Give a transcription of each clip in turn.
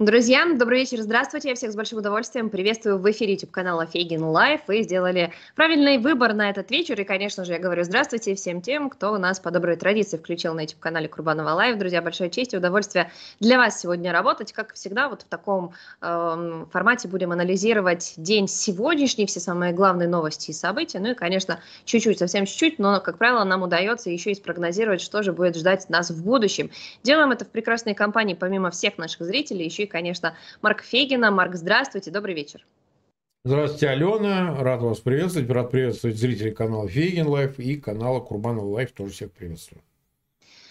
Друзья, добрый вечер, здравствуйте. Я всех с большим удовольствием приветствую в эфире YouTube канала Фейгин Live. Вы сделали правильный выбор на этот вечер. И, конечно же, я говорю здравствуйте всем тем, кто у нас по доброй традиции включил на YouTube канале Курбанова Live. Друзья, большая честь и удовольствие для вас сегодня работать. Как всегда, вот в таком э, формате будем анализировать день сегодняшний, все самые главные новости и события. Ну и, конечно, чуть-чуть, совсем чуть-чуть, но, как правило, нам удается еще и спрогнозировать, что же будет ждать нас в будущем. Делаем это в прекрасной компании, помимо всех наших зрителей, еще и конечно, Марк Фейгин. Марк, здравствуйте, добрый вечер. Здравствуйте, Алена. Рад вас приветствовать. Рад приветствовать зрителей канала Фейгин Live и канала Курбанова Live. Тоже всех приветствую.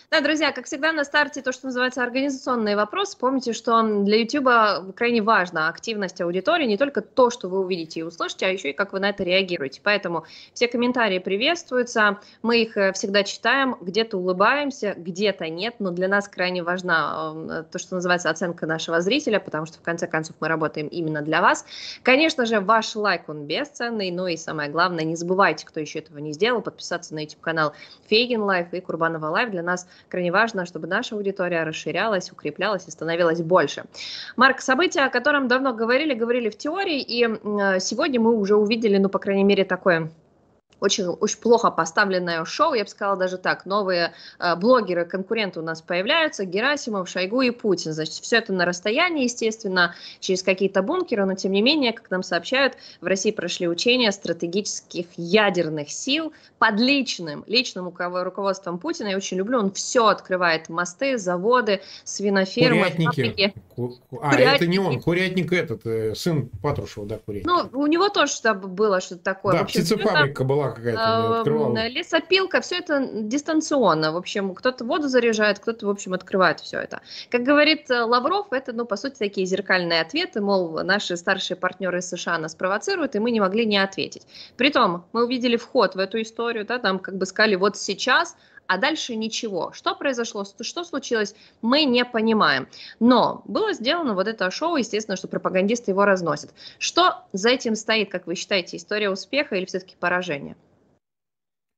Да, друзья, как всегда на старте то, что называется организационный вопрос. Помните, что для YouTube крайне важна активность аудитории, не только то, что вы увидите и услышите, а еще и как вы на это реагируете. Поэтому все комментарии приветствуются, мы их э, всегда читаем, где-то улыбаемся, где-то нет, но для нас крайне важна э, то, что называется оценка нашего зрителя, потому что в конце концов мы работаем именно для вас. Конечно же, ваш лайк, он бесценный, но и самое главное, не забывайте, кто еще этого не сделал, подписаться на YouTube-канал Фейгин Live и Курбанова Live. Для нас крайне важно, чтобы наша аудитория расширялась, укреплялась и становилась больше. Марк, события, о котором давно говорили, говорили в теории, и сегодня мы уже увидели, ну, по крайней мере, такое очень, очень плохо поставленное шоу, я бы сказала даже так, новые э, блогеры, конкуренты у нас появляются, Герасимов, Шойгу и Путин, значит, все это на расстоянии, естественно, через какие-то бункеры, но тем не менее, как нам сообщают, в России прошли учения стратегических ядерных сил под личным, личным руководством Путина, я очень люблю, он все открывает, мосты, заводы, свинофермы, Курятники. Ку- а, Курятники. это не он, Курятник этот, э, сын Патрушева, да, Курятник. Ну, у него тоже было что-то такое. Да, общем, птицефабрика была какая-то Лесопилка, все это дистанционно. В общем, кто-то воду заряжает, кто-то, в общем, открывает все это. Как говорит э, Лавров, это, ну, по сути, такие зеркальные ответы, мол, наши старшие партнеры США нас провоцируют, и мы не могли не ответить. Притом, мы увидели вход в эту историю, да, там как бы сказали, вот сейчас а дальше ничего. Что произошло, что случилось, мы не понимаем. Но было сделано вот это шоу, естественно, что пропагандисты его разносят. Что за этим стоит, как вы считаете, история успеха или все-таки поражения?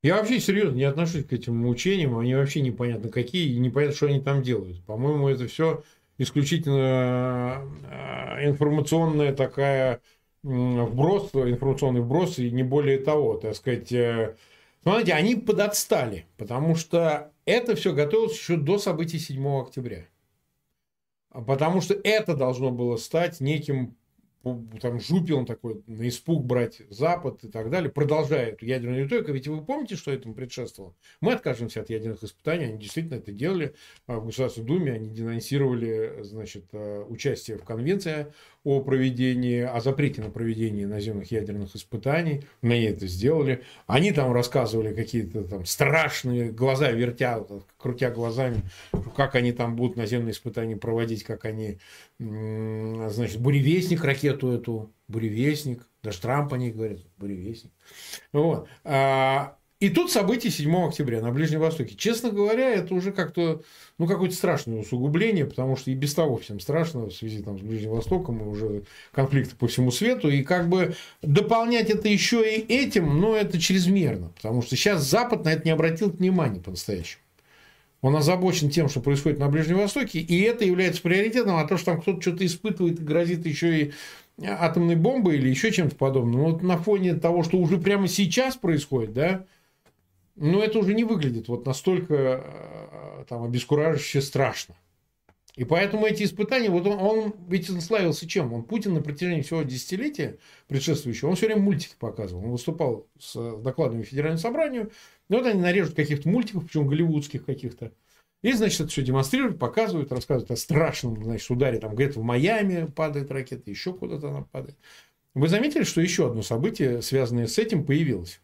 Я вообще серьезно не отношусь к этим учениям, они вообще непонятно какие, и непонятно, что они там делают. По-моему, это все исключительно э, информационная такая вброс, информационный вброс, и не более того, так сказать, э, Смотрите, они подотстали, потому что это все готовилось еще до событий 7 октября. Потому что это должно было стать неким там жупил такой на испуг брать Запад и так далее, продолжая эту ядерную риторику. Ведь вы помните, что этому предшествовало? Мы откажемся от ядерных испытаний, они действительно это делали а, в Государственной Думе, они денонсировали значит, а, участие в конвенции о проведении, о запрете на проведение наземных ядерных испытаний. Мы это сделали. Они там рассказывали какие-то там страшные глаза, вертя, крутя глазами, как они там будут наземные испытания проводить, как они, значит, буревестник ракету эту, буревестник, даже Трамп о ней говорит, буревестник. Вот. А, и тут события 7 октября на Ближнем Востоке. Честно говоря, это уже как-то, ну, какое-то страшное усугубление, потому что и без того всем страшно в связи там, с Ближним Востоком, и уже конфликты по всему свету. И как бы дополнять это еще и этим, ну, это чрезмерно. Потому что сейчас Запад на это не обратил внимания по-настоящему. Он озабочен тем, что происходит на Ближнем Востоке, и это является приоритетом, а то, что там кто-то что-то испытывает и грозит еще и атомной бомбой или еще чем-то подобным. Вот на фоне того, что уже прямо сейчас происходит, да, но это уже не выглядит вот настолько э, там обескураживающе страшно. И поэтому эти испытания, вот он, он ведь он славился чем? Он Путин на протяжении всего десятилетия предшествующего, он все время мультики показывал. Он выступал с докладами Федеральному собранию, и вот они нарежут каких-то мультиков, причем голливудских каких-то. И, значит, это все демонстрируют, показывают, рассказывают о страшном, значит, ударе. Там где-то в Майами падает ракета, еще куда-то она падает. Вы заметили, что еще одно событие, связанное с этим, появилось?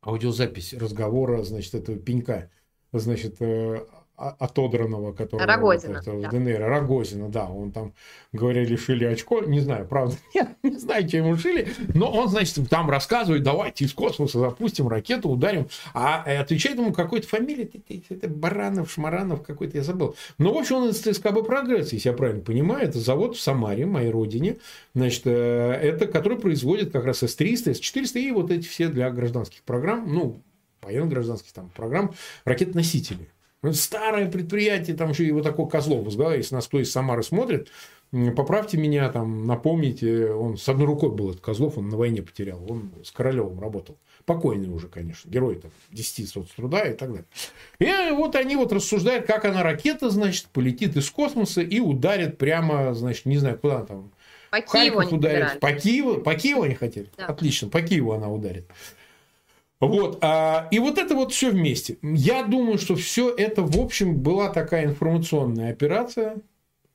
Аудиозапись разговора, значит, этого пенька, значит, э, отодранного, который Рогозина, это, да. ДНР, Рогозина, да, он там, говоря, лишили очко, не знаю, правда, нет, не знаю, чем ему лишили, но он, значит, там рассказывает, давайте из космоса запустим ракету, ударим, а отвечает ему какой-то фамилия, это, это Баранов, Шмаранов какой-то, я забыл. Ну, в общем, он из ТСКБ «Прогресс», если я правильно понимаю, это завод в Самаре, моей родине, значит, э, это, который производит как раз С-300, С-400 и вот эти все для гражданских программ, ну, военно-гражданских там программ, ракет-носители. Старое предприятие, там еще вот такой Козлов возглавляет, если нас кто из Самары смотрит, поправьте меня, там, напомните, он с одной рукой был этот Козлов, он на войне потерял, он с Королевым работал. Покойный уже, конечно, герой там 10 соцтруда и так далее. И вот они вот рассуждают, как она ракета, значит, полетит из космоса и ударит прямо, значит, не знаю, куда там. По Киеву ударит. По Киеву, по Киеву они хотели? Да. Отлично, по Киеву она ударит. Вот, а, и вот это вот все вместе. Я думаю, что все это, в общем, была такая информационная операция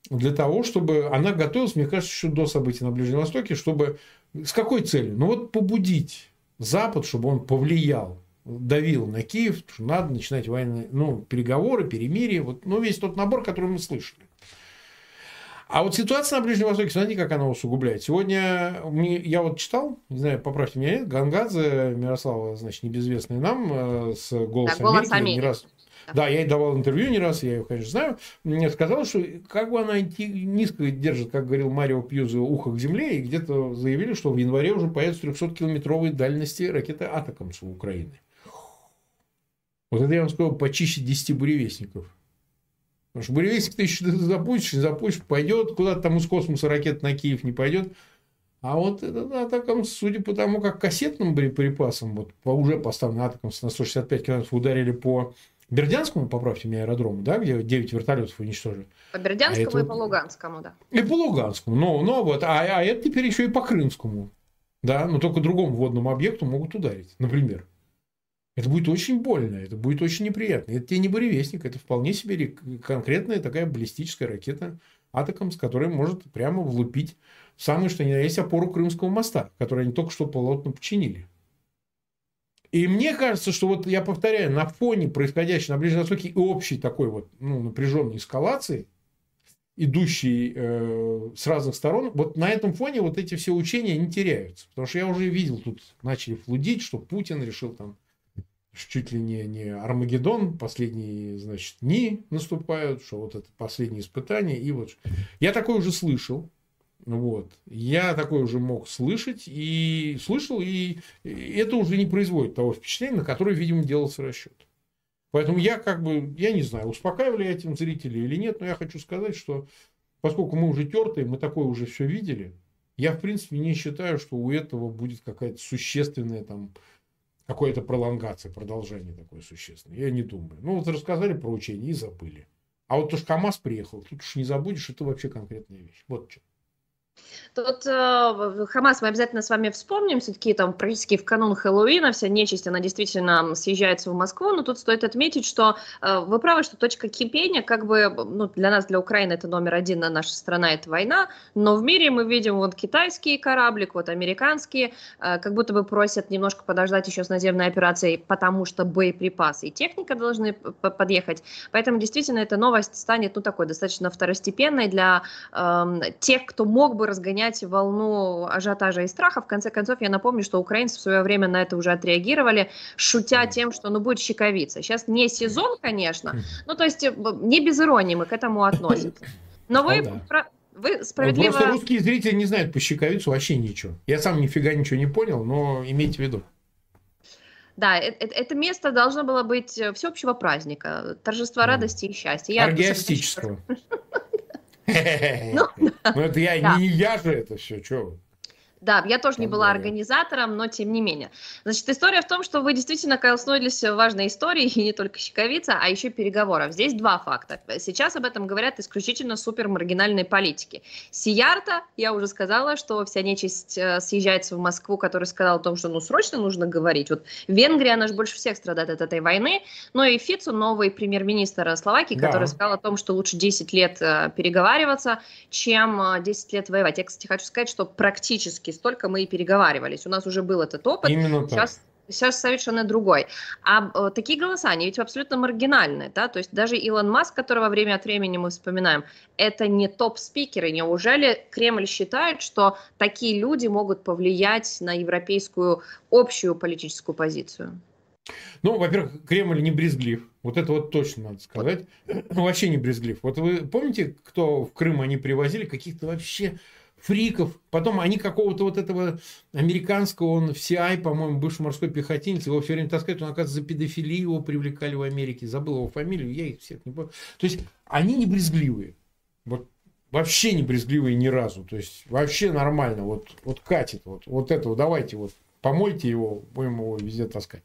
для того, чтобы она готовилась, мне кажется, еще до событий на Ближнем Востоке, чтобы с какой целью? Ну вот побудить Запад, чтобы он повлиял, давил на Киев, что надо начинать военные, ну, переговоры, перемирие, вот, ну, весь тот набор, который мы слышали. А вот ситуация на Ближнем Востоке, смотрите, как она усугубляет. Сегодня я вот читал, не знаю, поправьте меня, Гангадзе Мирослава, значит, небезвестный нам, э, с «Голосом да, голос Америки». Не раз, да, я ей давал интервью не раз, я ее, конечно, знаю. Мне сказала, что как бы она низко держит, как говорил Марио Пьюзо, ухо к земле, и где-то заявили, что в январе уже появятся 300-километровой дальности ракеты «Атакамс» у Украины. Вот это я вам сказал, почище 10 буревестников. Потому что буревестник ты еще запустишь, не запустишь, пойдет, куда-то там из космоса ракета на Киев не пойдет. А вот этот атакам, судя по тому, как кассетным боеприпасам, вот по уже поставленным атакам на 165 километров ударили по Бердянскому, поправьте меня, аэродрому, да, где 9 вертолетов уничтожили. По Бердянскому а и по Луганскому, да. И по Луганскому. Но, но вот, а, а это теперь еще и по Крымскому. Да, но только другому водному объекту могут ударить, например. Это будет очень больно, это будет очень неприятно. Это тебе не буревестник, это вполне себе конкретная такая баллистическая ракета атаком, с которой может прямо влупить самое что ни на есть опору Крымского моста, который они только что полотно починили. И мне кажется, что вот я повторяю, на фоне происходящей на Ближнем Востоке и общей такой вот ну, напряженной эскалации, идущей э, с разных сторон, вот на этом фоне вот эти все учения не теряются. Потому что я уже видел, тут начали флудить, что Путин решил там чуть ли не, не Армагеддон, последние, значит, дни наступают, что вот это последнее испытание. И вот я такое уже слышал. Вот. Я такое уже мог слышать и слышал, и это уже не производит того впечатления, на которое, видимо, делался расчет. Поэтому я как бы, я не знаю, успокаивали этим зрителей или нет, но я хочу сказать, что поскольку мы уже тертые, мы такое уже все видели, я в принципе не считаю, что у этого будет какая-то существенная там какая-то пролонгация, продолжение такое существенное. Я не думаю. Ну, вот рассказали про учение и забыли. А вот то, что КАМАЗ приехал, тут уж не забудешь, это вообще конкретная вещь. Вот что. Тут э, Хамас мы обязательно с вами вспомним, все-таки там практически в канун Хэллоуина вся нечисть, она действительно съезжается в Москву, но тут стоит отметить, что э, вы правы, что точка кипения, как бы, ну, для нас, для Украины это номер один, на наша страна это война, но в мире мы видим вот китайские кораблик, вот американские, э, как будто бы просят немножко подождать еще с наземной операцией, потому что боеприпасы и техника должны подъехать, поэтому действительно эта новость станет, ну, такой достаточно второстепенной для э, тех, кто мог бы бы разгонять волну ажиотажа и страха. В конце концов, я напомню, что украинцы в свое время на это уже отреагировали, шутя тем, что ну будет щековица. Сейчас не сезон, конечно, ну то есть э, не без иронии мы к этому относимся. Но вы, ну, да. вы справедливо... Просто русские зрители не знают по щековицу вообще ничего. Я сам нифига ничего не понял, но имейте в виду. Да, это, это место должно было быть э, всеобщего праздника, торжества радости и счастья. Оргиастического. Ну, ну, это я, не я же это все, что да, я тоже не была организатором, но тем не менее. Значит, история в том, что вы действительно коснулись важной истории, и не только щековица, а еще переговоров. Здесь два факта. Сейчас об этом говорят исключительно супер маргинальные политики. Сиярта, я уже сказала, что вся нечисть э, съезжается в Москву, который сказал о том, что ну срочно нужно говорить. Вот Венгрия, она же больше всех страдает от этой войны. Но и Фицу, новый премьер-министр Словакии, да. который сказал о том, что лучше 10 лет э, переговариваться, чем 10 э, лет воевать. Я, кстати, хочу сказать, что практически столько мы и переговаривались. У нас уже был этот опыт. Именно Сейчас так сейчас совершенно другой. А э, такие голоса, они ведь абсолютно маргинальные, да, то есть даже Илон Маск, которого время от времени мы вспоминаем, это не топ-спикеры. Неужели Кремль считает, что такие люди могут повлиять на европейскую общую политическую позицию? Ну, во-первых, Кремль не брезглив. Вот это вот точно надо сказать. Вообще не брезглив. Вот вы помните, кто в Крым они привозили каких-то вообще фриков. Потом они какого-то вот этого американского, он в CI, по-моему, бывший морской пехотинец, его все время таскают, он, оказывается, за педофилию его привлекали в Америке. Забыл его фамилию, я их всех не помню. То есть они не брезгливые. Вот вообще не брезгливые ни разу. То есть вообще нормально. Вот, вот катит. Вот, вот этого давайте вот помойте его, будем его везде таскать.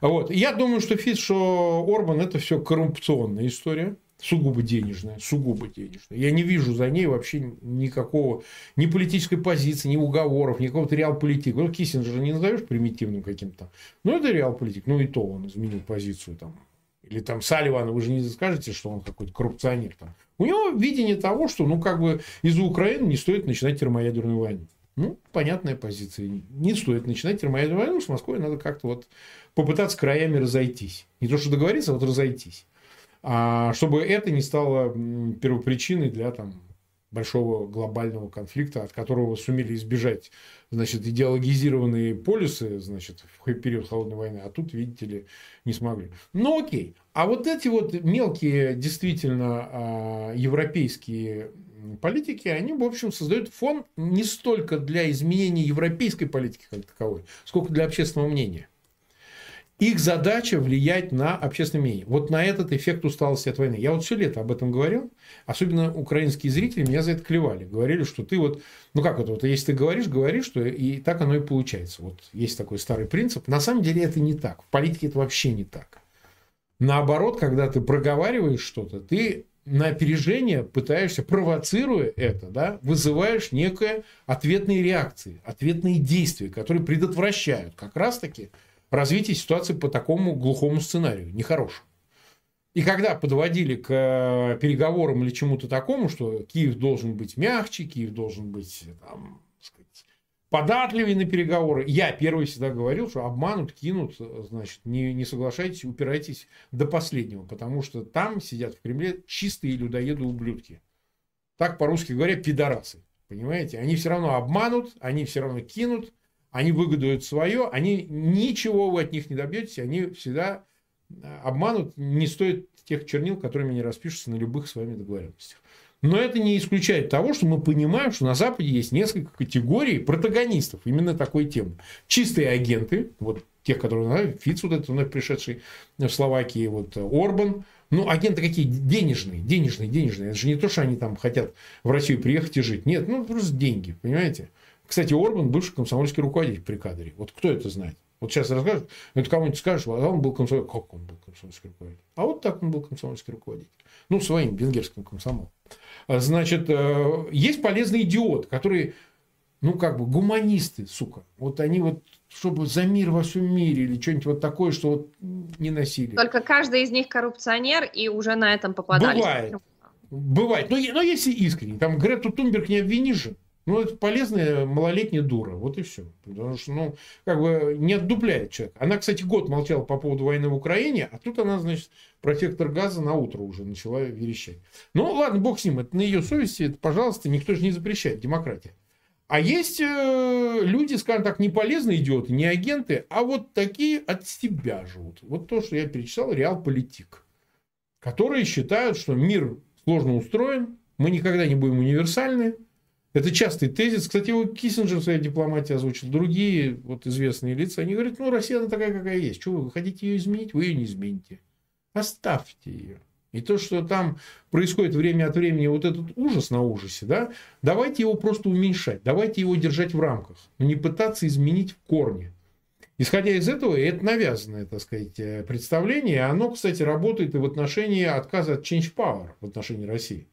Вот. Я думаю, что Фит, что Орбан это все коррупционная история сугубо денежная, сугубо денежная. Я не вижу за ней вообще никакого, ни политической позиции, ни уговоров, ни какого-то реал-политика. Ну, Киссинджера не назовешь примитивным каким-то. Ну, это реал-политик. Ну, и то он изменил позицию там. Или там Салливана, вы же не скажете, что он какой-то коррупционер там. У него видение того, что, ну, как бы из-за Украины не стоит начинать термоядерную войну. Ну, понятная позиция. Не стоит начинать термоядерную войну, с Москвой надо как-то вот попытаться краями разойтись. Не то, что договориться, а вот разойтись чтобы это не стало первопричиной для там, большого глобального конфликта, от которого сумели избежать значит, идеологизированные полюсы значит, в период Холодной войны, а тут, видите ли, не смогли. Ну окей. А вот эти вот мелкие, действительно, а, европейские политики, они, в общем, создают фон не столько для изменения европейской политики как таковой, сколько для общественного мнения. Их задача влиять на общественное мнение. Вот на этот эффект усталости от войны. Я вот все лето об этом говорил. Особенно украинские зрители меня за это клевали. Говорили, что ты вот, ну как это, вот если ты говоришь, говоришь, что и так оно и получается. Вот есть такой старый принцип. На самом деле это не так. В политике это вообще не так. Наоборот, когда ты проговариваешь что-то, ты на опережение пытаешься, провоцируя это, да, вызываешь некие ответные реакции, ответные действия, которые предотвращают как раз-таки развитие ситуации по такому глухому сценарию, нехорошему. И когда подводили к э, переговорам или чему-то такому, что Киев должен быть мягче, Киев должен быть там, сказать, податливее на переговоры, я первый всегда говорил, что обманут, кинут, значит, не, не соглашайтесь, упирайтесь до последнего, потому что там сидят в Кремле чистые людоеды-ублюдки. Так по-русски говоря, пидорасы. Понимаете? Они все равно обманут, они все равно кинут, они выгодуют свое, они ничего вы от них не добьетесь, они всегда э, обманут, не стоит тех чернил, которыми они распишутся на любых с вами договоренностях. Но это не исключает того, что мы понимаем, что на Западе есть несколько категорий протагонистов именно такой темы. Чистые агенты, вот тех, которые знают, Фиц, вот этот вновь пришедший в Словакии, вот Орбан, ну, агенты какие? Денежные, денежные, денежные. Это же не то, что они там хотят в Россию приехать и жить. Нет, ну, просто деньги, понимаете? Кстати, Орбан бывший комсомольский руководитель при кадре. Вот кто это знает? Вот сейчас расскажут, это кому-нибудь скажешь, а он был комсомольский. Как он был комсомольский руководитель? А вот так он был комсомольский руководитель. Ну, своим венгерским комсомолом. А, значит, э, есть полезный идиот, который, ну, как бы, гуманисты, сука. Вот они вот, чтобы за мир во всем мире или что-нибудь вот такое, что вот не носили. Только каждый из них коррупционер и уже на этом попадались. Бывает. Бывает. Но, но если искренне. Там Грету Тунберг не обвинишь же. Ну, это полезная малолетняя дура. Вот и все. Потому что, ну, как бы не отдупляет человек. Она, кстати, год молчала по поводу войны в Украине, а тут она, значит, протектор газа на утро уже начала верещать. Ну, ладно, бог с ним. Это на ее совести. Это, пожалуйста, никто же не запрещает. Демократия. А есть э, люди, скажем так, не полезные идиоты, не агенты, а вот такие от себя живут. Вот то, что я перечислял, реал-политик. Которые считают, что мир сложно устроен, мы никогда не будем универсальны, это частый тезис. Кстати, его Киссинджер в своей дипломатии озвучил. Другие вот известные лица, они говорят, ну, Россия, она такая, какая есть. Что вы хотите ее изменить? Вы ее не измените. Оставьте ее. И то, что там происходит время от времени, вот этот ужас на ужасе, да, давайте его просто уменьшать, давайте его держать в рамках, но не пытаться изменить в корне. Исходя из этого, это навязанное, так сказать, э, представление, оно, кстати, работает и в отношении отказа от change power в отношении России.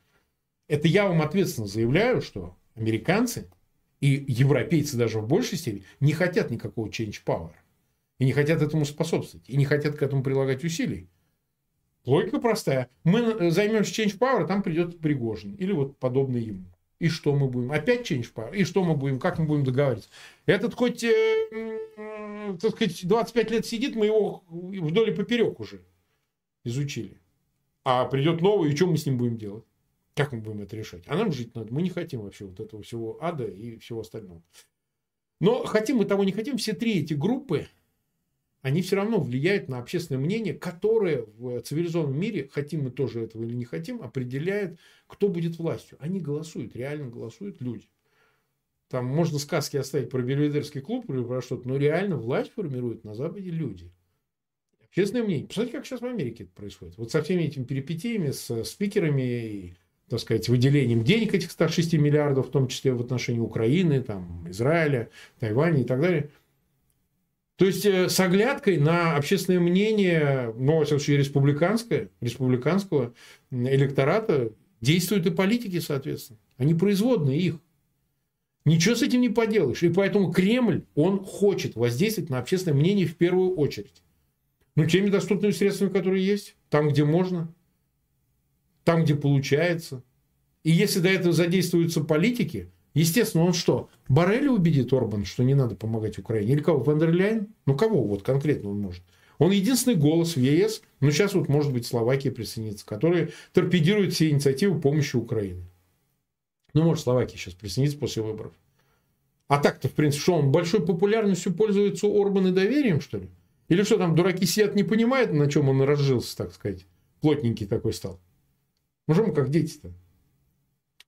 Это я вам ответственно заявляю, что американцы и европейцы даже в большей степени не хотят никакого change power. И не хотят этому способствовать. И не хотят к этому прилагать усилий. Логика простая. Мы займемся change power, там придет Пригожин. Или вот подобный ему. И что мы будем? Опять change power? И что мы будем? Как мы будем договариваться? Этот хоть, э, э, так сказать, 25 лет сидит, мы его вдоль и поперек уже изучили. А придет новый, и что мы с ним будем делать? Как мы будем это решать? А нам жить надо. Мы не хотим вообще вот этого всего ада и всего остального. Но хотим мы того не хотим, все три эти группы, они все равно влияют на общественное мнение, которое в цивилизованном мире, хотим мы тоже этого или не хотим, определяет, кто будет властью. Они голосуют, реально голосуют люди. там можно сказки оставить про Бельведерский клуб или про что-то, но реально власть формируют на Западе люди. Общественное мнение. Посмотрите, как сейчас в Америке это происходит. Вот со всеми этими перипетиями, с спикерами и, так сказать, выделением денег этих 106 миллиардов, в том числе в отношении Украины, там, Израиля, Тайваня и так далее. То есть, э, с оглядкой на общественное мнение, ну, во всяком случае, республиканское, республиканского электората действуют и политики, соответственно. Они производные их. Ничего с этим не поделаешь. И поэтому Кремль, он хочет воздействовать на общественное мнение в первую очередь. Ну, теми доступными средствами, которые есть, там, где можно, там, где получается. И если до этого задействуются политики, естественно, он что, Барреля убедит Орбан, что не надо помогать Украине? Или кого? Вандерляйн? Ну, кого вот конкретно он может? Он единственный голос в ЕС, ну, сейчас вот, может быть, Словакия присоединится, который торпедирует все инициативы помощи Украине. Ну, может, Словакия сейчас присоединится после выборов. А так-то, в принципе, что он большой популярностью пользуется Орбан и доверием, что ли? Или что там, дураки сидят, не понимают, на чем он разжился, так сказать. Плотненький такой стал. Ну, что мы как дети-то?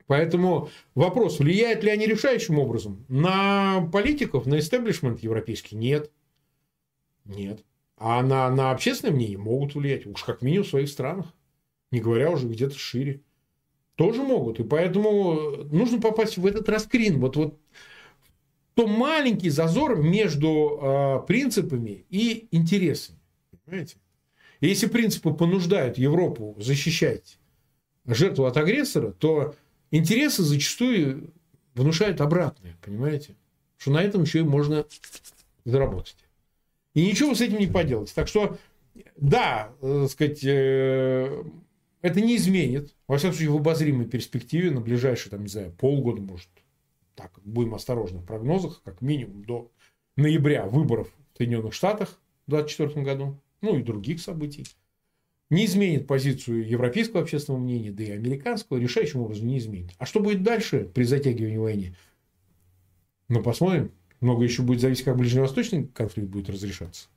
Поэтому вопрос, влияют ли они решающим образом на политиков, на истеблишмент европейский? Нет. Нет. А на, на общественное мнение могут влиять. Уж как минимум в своих странах. Не говоря уже где-то шире. Тоже могут. И поэтому нужно попасть в этот раскрин. Вот, вот то маленький зазор между э, принципами и интересами. Понимаете? И если принципы понуждают Европу защищать жертву от агрессора, то интересы зачастую внушают обратное. Понимаете? Что на этом еще и можно заработать. И ничего с этим не поделать. Так что, да, э, сказать, э, это не изменит, во всяком случае, в обозримой перспективе на ближайшие, там, не знаю, полгода, может, так, будем осторожны в прогнозах, как минимум до ноября выборов в Соединенных Штатах в 2024 году, ну и других событий, не изменит позицию европейского общественного мнения, да и американского, решающим образом не изменит. А что будет дальше при затягивании войны? Ну, посмотрим. Много еще будет зависеть, как ближневосточный конфликт будет разрешаться.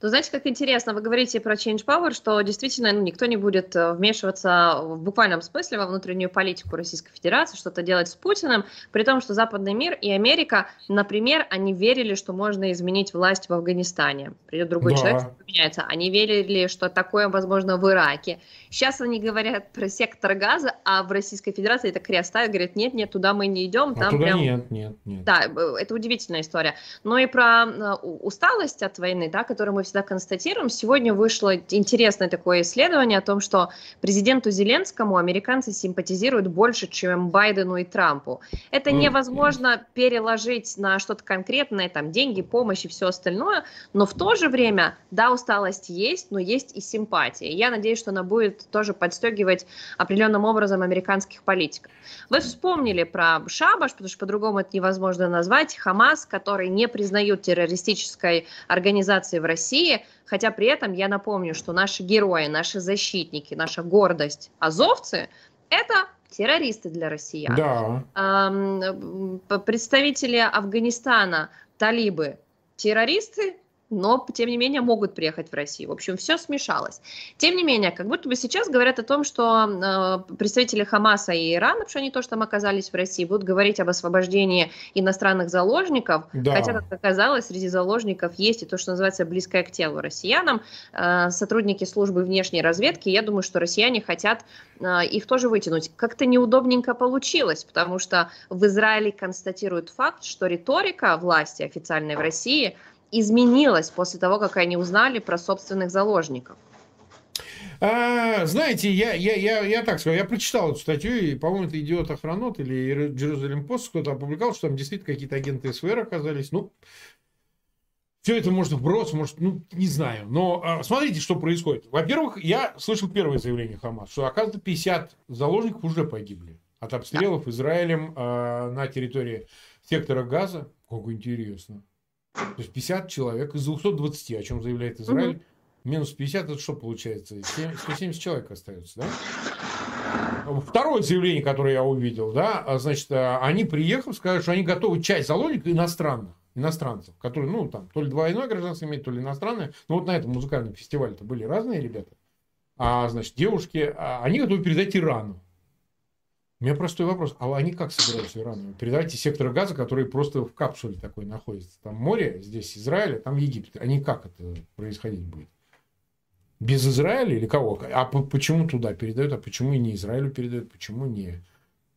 То знаете, как интересно, вы говорите про Change Power, что действительно ну, никто не будет э, вмешиваться в буквальном смысле во внутреннюю политику Российской Федерации, что-то делать с Путиным, при том, что западный мир и Америка, например, они верили, что можно изменить власть в Афганистане. Придет другой да. человек, поменяется. Они верили, что такое возможно в Ираке. Сейчас они говорят про сектор газа, а в Российской Федерации это крест ставят, говорят, нет, нет, туда мы не идем. А там туда прям... нет, нет, нет. Да, это удивительная история. Но и про э, усталость от войны, да, которую мы всегда констатируем. Сегодня вышло интересное такое исследование о том, что президенту Зеленскому американцы симпатизируют больше, чем Байдену и Трампу. Это невозможно переложить на что-то конкретное, там деньги, помощь и все остальное, но в то же время, да, усталость есть, но есть и симпатия. Я надеюсь, что она будет тоже подстегивать определенным образом американских политиков. Вы вспомнили про Шабаш, потому что по-другому это невозможно назвать, Хамас, который не признают террористической организацией в России, России, хотя при этом я напомню, что наши герои, наши защитники, наша гордость, азовцы, это террористы для россиян. Да. Представители Афганистана, талибы, террористы но, тем не менее, могут приехать в Россию. В общем, все смешалось. Тем не менее, как будто бы сейчас говорят о том, что э, представители Хамаса и Ирана, потому что они тоже там оказались в России, будут говорить об освобождении иностранных заложников. Да. Хотя, как оказалось, среди заложников есть и то, что называется близкое к телу россиянам. Э, сотрудники службы внешней разведки, я думаю, что россияне хотят э, их тоже вытянуть. Как-то неудобненько получилось, потому что в Израиле констатируют факт, что риторика власти официальной в России – изменилось после того, как они узнали про собственных заложников? А, знаете, я, я, я, я так скажу, я прочитал эту статью, и, по-моему, это «Идиот Охранот» или «Джерузалем Пост» кто-то опубликовал, что там действительно какие-то агенты СВР оказались. Ну, все это может вброс, может, ну, не знаю. Но а, смотрите, что происходит. Во-первых, я слышал первое заявление Хамас, что, оказывается, 50 заложников уже погибли от обстрелов Израилем а, на территории сектора Газа. Как интересно. То есть 50 человек из 220, о чем заявляет Израиль, угу. минус 50, это что получается? 170 человек остается, да? Второе заявление, которое я увидел, да, а, значит, а, они, приехав, сказали, что они готовы часть заложников иностранных, иностранцев, которые, ну, там, то ли двойное гражданство имеют, то ли иностранное. Ну, вот на этом музыкальном фестивале-то были разные ребята. А, значит, девушки, они готовы передать Ирану. У меня простой вопрос. А они как собираются Ирану? Передавайте секторы газа, которые просто в капсуле такой находятся. Там море, здесь Израиль, а там Египет. Они как это происходить будет? Без Израиля или кого? А почему туда передают, а почему и не Израилю передают, почему не...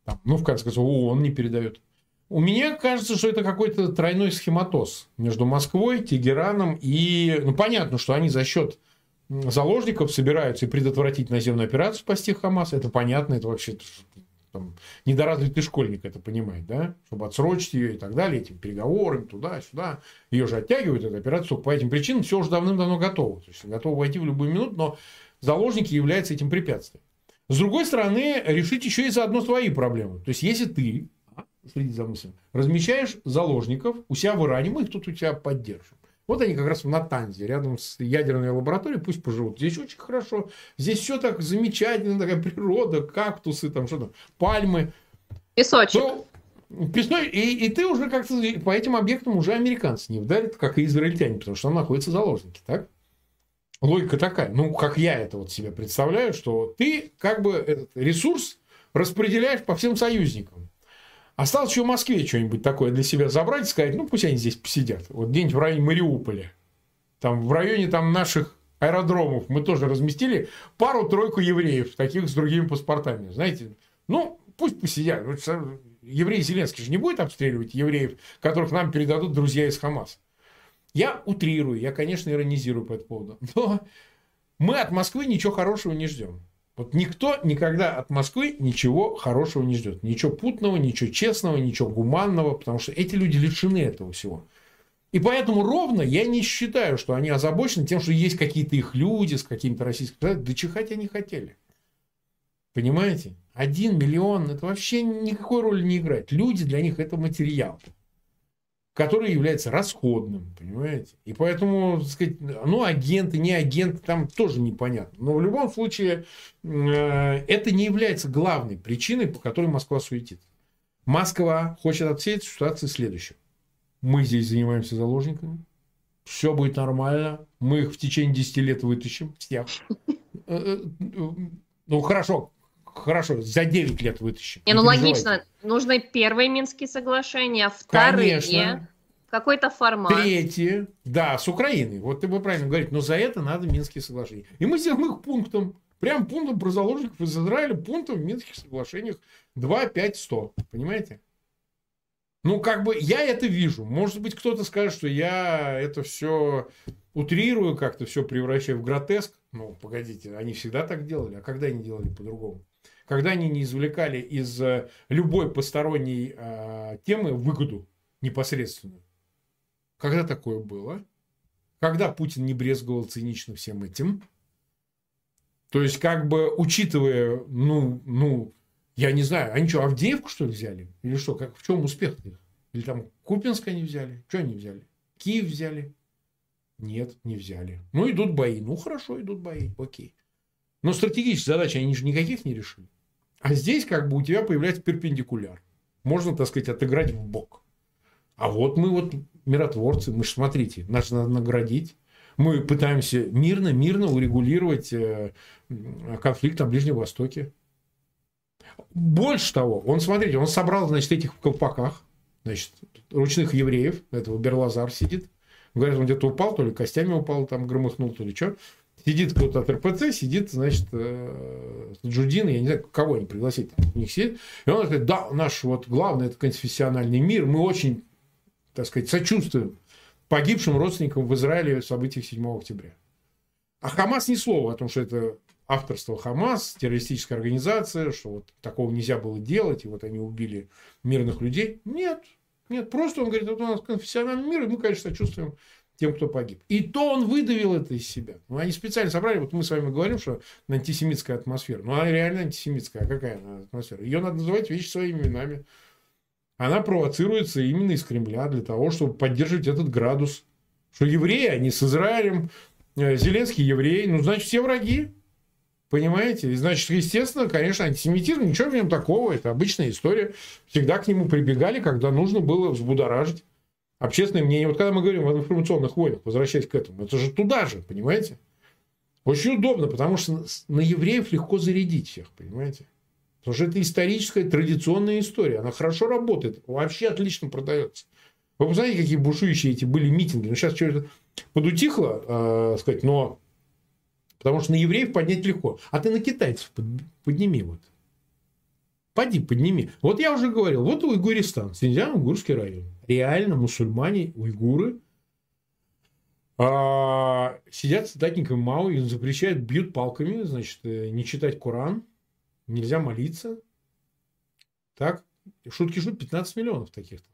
Там, ну, в конце концов, ООН не передает. У меня кажется, что это какой-то тройной схематоз между Москвой, Тегераном и... Ну, понятно, что они за счет заложников собираются и предотвратить наземную операцию спасти Хамас. Это понятно, это вообще там, недоразвитый школьник это понимает, да, чтобы отсрочить ее и так далее, этим переговорами туда-сюда. Ее же оттягивают, эту операцию, по этим причинам все уже давным-давно готово. То есть готовы войти в любую минуту, но заложники являются этим препятствием. С другой стороны, решить еще и заодно свои проблемы. То есть, если ты, следите за мыслью, размещаешь заложников у себя в Иране, мы их тут у тебя поддержим. Вот они как раз в Натанзе, рядом с ядерной лабораторией, пусть поживут. Здесь очень хорошо. Здесь все так замечательно, такая природа, кактусы, там что-то, пальмы. Песочек. То, Песной, и, и ты уже как-то по этим объектам уже американцы не вдарят, как и израильтяне, потому что там находятся заложники, так? Логика такая, ну, как я это вот себе представляю, что ты как бы этот ресурс распределяешь по всем союзникам. Осталось еще в Москве что-нибудь такое для себя забрать и сказать, ну, пусть они здесь посидят. Вот где-нибудь в районе Мариуполя. Там в районе там наших аэродромов мы тоже разместили пару-тройку евреев, таких с другими паспортами. Знаете, ну, пусть посидят. Еврей Зеленский же не будет обстреливать евреев, которых нам передадут друзья из Хамаса. Я утрирую, я, конечно, иронизирую по этому поводу. Но мы от Москвы ничего хорошего не ждем. Вот никто никогда от Москвы ничего хорошего не ждет. Ничего путного, ничего честного, ничего гуманного, потому что эти люди лишены этого всего. И поэтому ровно я не считаю, что они озабочены тем, что есть какие-то их люди с какими-то российскими... Да чихать они хотели. Понимаете? Один миллион, это вообще никакой роли не играет. Люди для них это материал который является расходным, понимаете? И поэтому, так сказать, ну, агенты, не агенты, там тоже непонятно. Но в любом случае, э, это не является главной причиной, по которой Москва суетит. Москва хочет от всей этой. Мы здесь занимаемся заложниками, все будет нормально, мы их в течение 10 лет вытащим, всех. Э, э, ну, хорошо, хорошо, за 9 лет вытащим. Не, ну логично, нужны первые Минские соглашения, вторые, Конечно. какой-то формат. Третье, да, с Украиной. Вот ты бы правильно говорить, но за это надо Минские соглашения. И мы сделаем их пунктом, прям пунктом про заложников из Израиля, пунктом в Минских соглашениях 2, 5, 100. Понимаете? Ну, как бы я это вижу. Может быть, кто-то скажет, что я это все утрирую, как-то все превращаю в гротеск. Ну, погодите, они всегда так делали. А когда они делали по-другому? Когда они не извлекали из э, любой посторонней э, темы выгоду непосредственную. Когда такое было? Когда Путин не брезговал цинично всем этим? То есть, как бы, учитывая, ну, ну, я не знаю, они что, Авдеевку, что ли, взяли? Или что? Как, в чем успех их? Или там Купинск они взяли? Что они взяли? Киев взяли? Нет, не взяли. Ну, идут бои. Ну, хорошо, идут бои. Окей. Но стратегические задачи они же никаких не решили. А здесь как бы у тебя появляется перпендикуляр. Можно, так сказать, отыграть в бок. А вот мы вот миротворцы, мы же, смотрите, нас надо наградить. Мы пытаемся мирно, мирно урегулировать э, конфликт на Ближнем Востоке. Больше того, он, смотрите, он собрал, значит, этих в колпаках, значит, ручных евреев, этого Берлазар сидит. Говорят, он где-то упал, то ли костями упал, там громыхнул, то ли что. Сидит кто-то от РПЦ, сидит, значит, э, Джудин, я не знаю, кого они пригласить, у них сидит. И он говорит, да, наш вот главный, это конфессиональный мир, мы очень, так сказать, сочувствуем погибшим родственникам в Израиле событий 7 октября. А Хамас ни слова о том, что это авторство Хамас, террористическая организация, что вот такого нельзя было делать, и вот они убили мирных людей. Нет, нет, просто он говорит, вот у нас конфессиональный мир, и мы, конечно, сочувствуем тем, кто погиб. И то он выдавил это из себя. Ну, они специально собрали, вот мы с вами говорим, что антисемитская атмосфера. Ну, она реально антисемитская. А какая она атмосфера? Ее надо называть вещи своими именами. Она провоцируется именно из Кремля для того, чтобы поддерживать этот градус. Что евреи, они с Израилем, э, Зеленский еврей, ну, значит, все враги. Понимаете? И, значит, естественно, конечно, антисемитизм, ничего в нем такого, это обычная история. Всегда к нему прибегали, когда нужно было взбудоражить общественное мнение. Вот когда мы говорим о информационных войнах, возвращаясь к этому, это же туда же, понимаете? Очень удобно, потому что на евреев легко зарядить всех, понимаете? Потому что это историческая, традиционная история. Она хорошо работает, вообще отлично продается. Вы посмотрите, какие бушующие эти были митинги. Ну, сейчас что-то подутихло, э, сказать, но потому что на евреев поднять легко. А ты на китайцев подними вот. Поди, подними. Вот я уже говорил, вот Уйгуристан, Синьцзян-Уйгурский район. Реально мусульмане, уйгуры, а, сидят с цитатником Мао и запрещают, бьют палками, значит, э, не читать Коран, нельзя молиться. Так, шутки шут, 15 миллионов таких-то.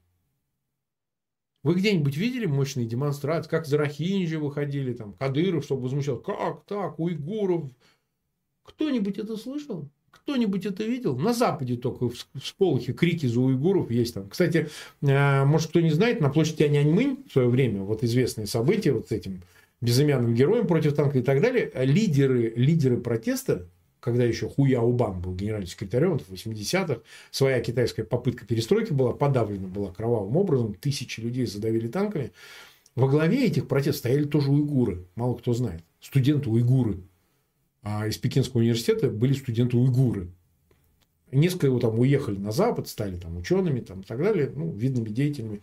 Вы где-нибудь видели мощные демонстрации, как Зарахинджи выходили, там, Кадыров, чтобы возмущал, как так, уйгуров? Кто-нибудь это слышал? Кто-нибудь это видел? На Западе только в сполохе крики за уйгуров есть там. Кстати, э, может, кто не знает, на площади Аняньмынь в свое время, вот известные события вот с этим безымянным героем против танка и так далее, лидеры, лидеры протеста, когда еще Хуя Убан был генеральным секретарем в 80-х, своя китайская попытка перестройки была подавлена была кровавым образом, тысячи людей задавили танками. Во главе этих протестов стояли тоже уйгуры, мало кто знает, студенты уйгуры, из Пекинского университета были студенты-уйгуры. Несколько его там уехали на Запад, стали там учеными там, и так далее, ну, видными деятелями.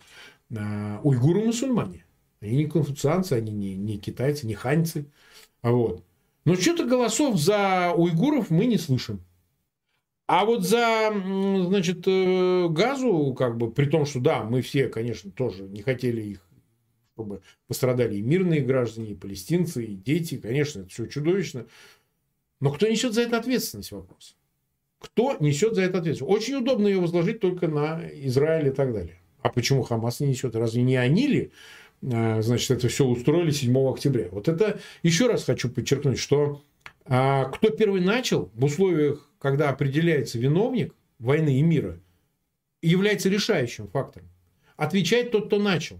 А, уйгуры мусульмане. Они не конфуцианцы, они не, не китайцы, не ханьцы. А вот. Но что-то голосов за уйгуров мы не слышим. А вот за, значит, э, газу, как бы, при том, что да, мы все, конечно, тоже не хотели их, чтобы пострадали и мирные граждане, и палестинцы, и дети, конечно, это все чудовищно. Но кто несет за это ответственность вопрос? Кто несет за это ответственность? Очень удобно ее возложить только на Израиль и так далее. А почему Хамас не несет? Разве не они ли, э, значит, это все устроили 7 октября? Вот это еще раз хочу подчеркнуть, что а, кто первый начал в условиях, когда определяется виновник войны и мира, является решающим фактором. Отвечает тот, кто начал.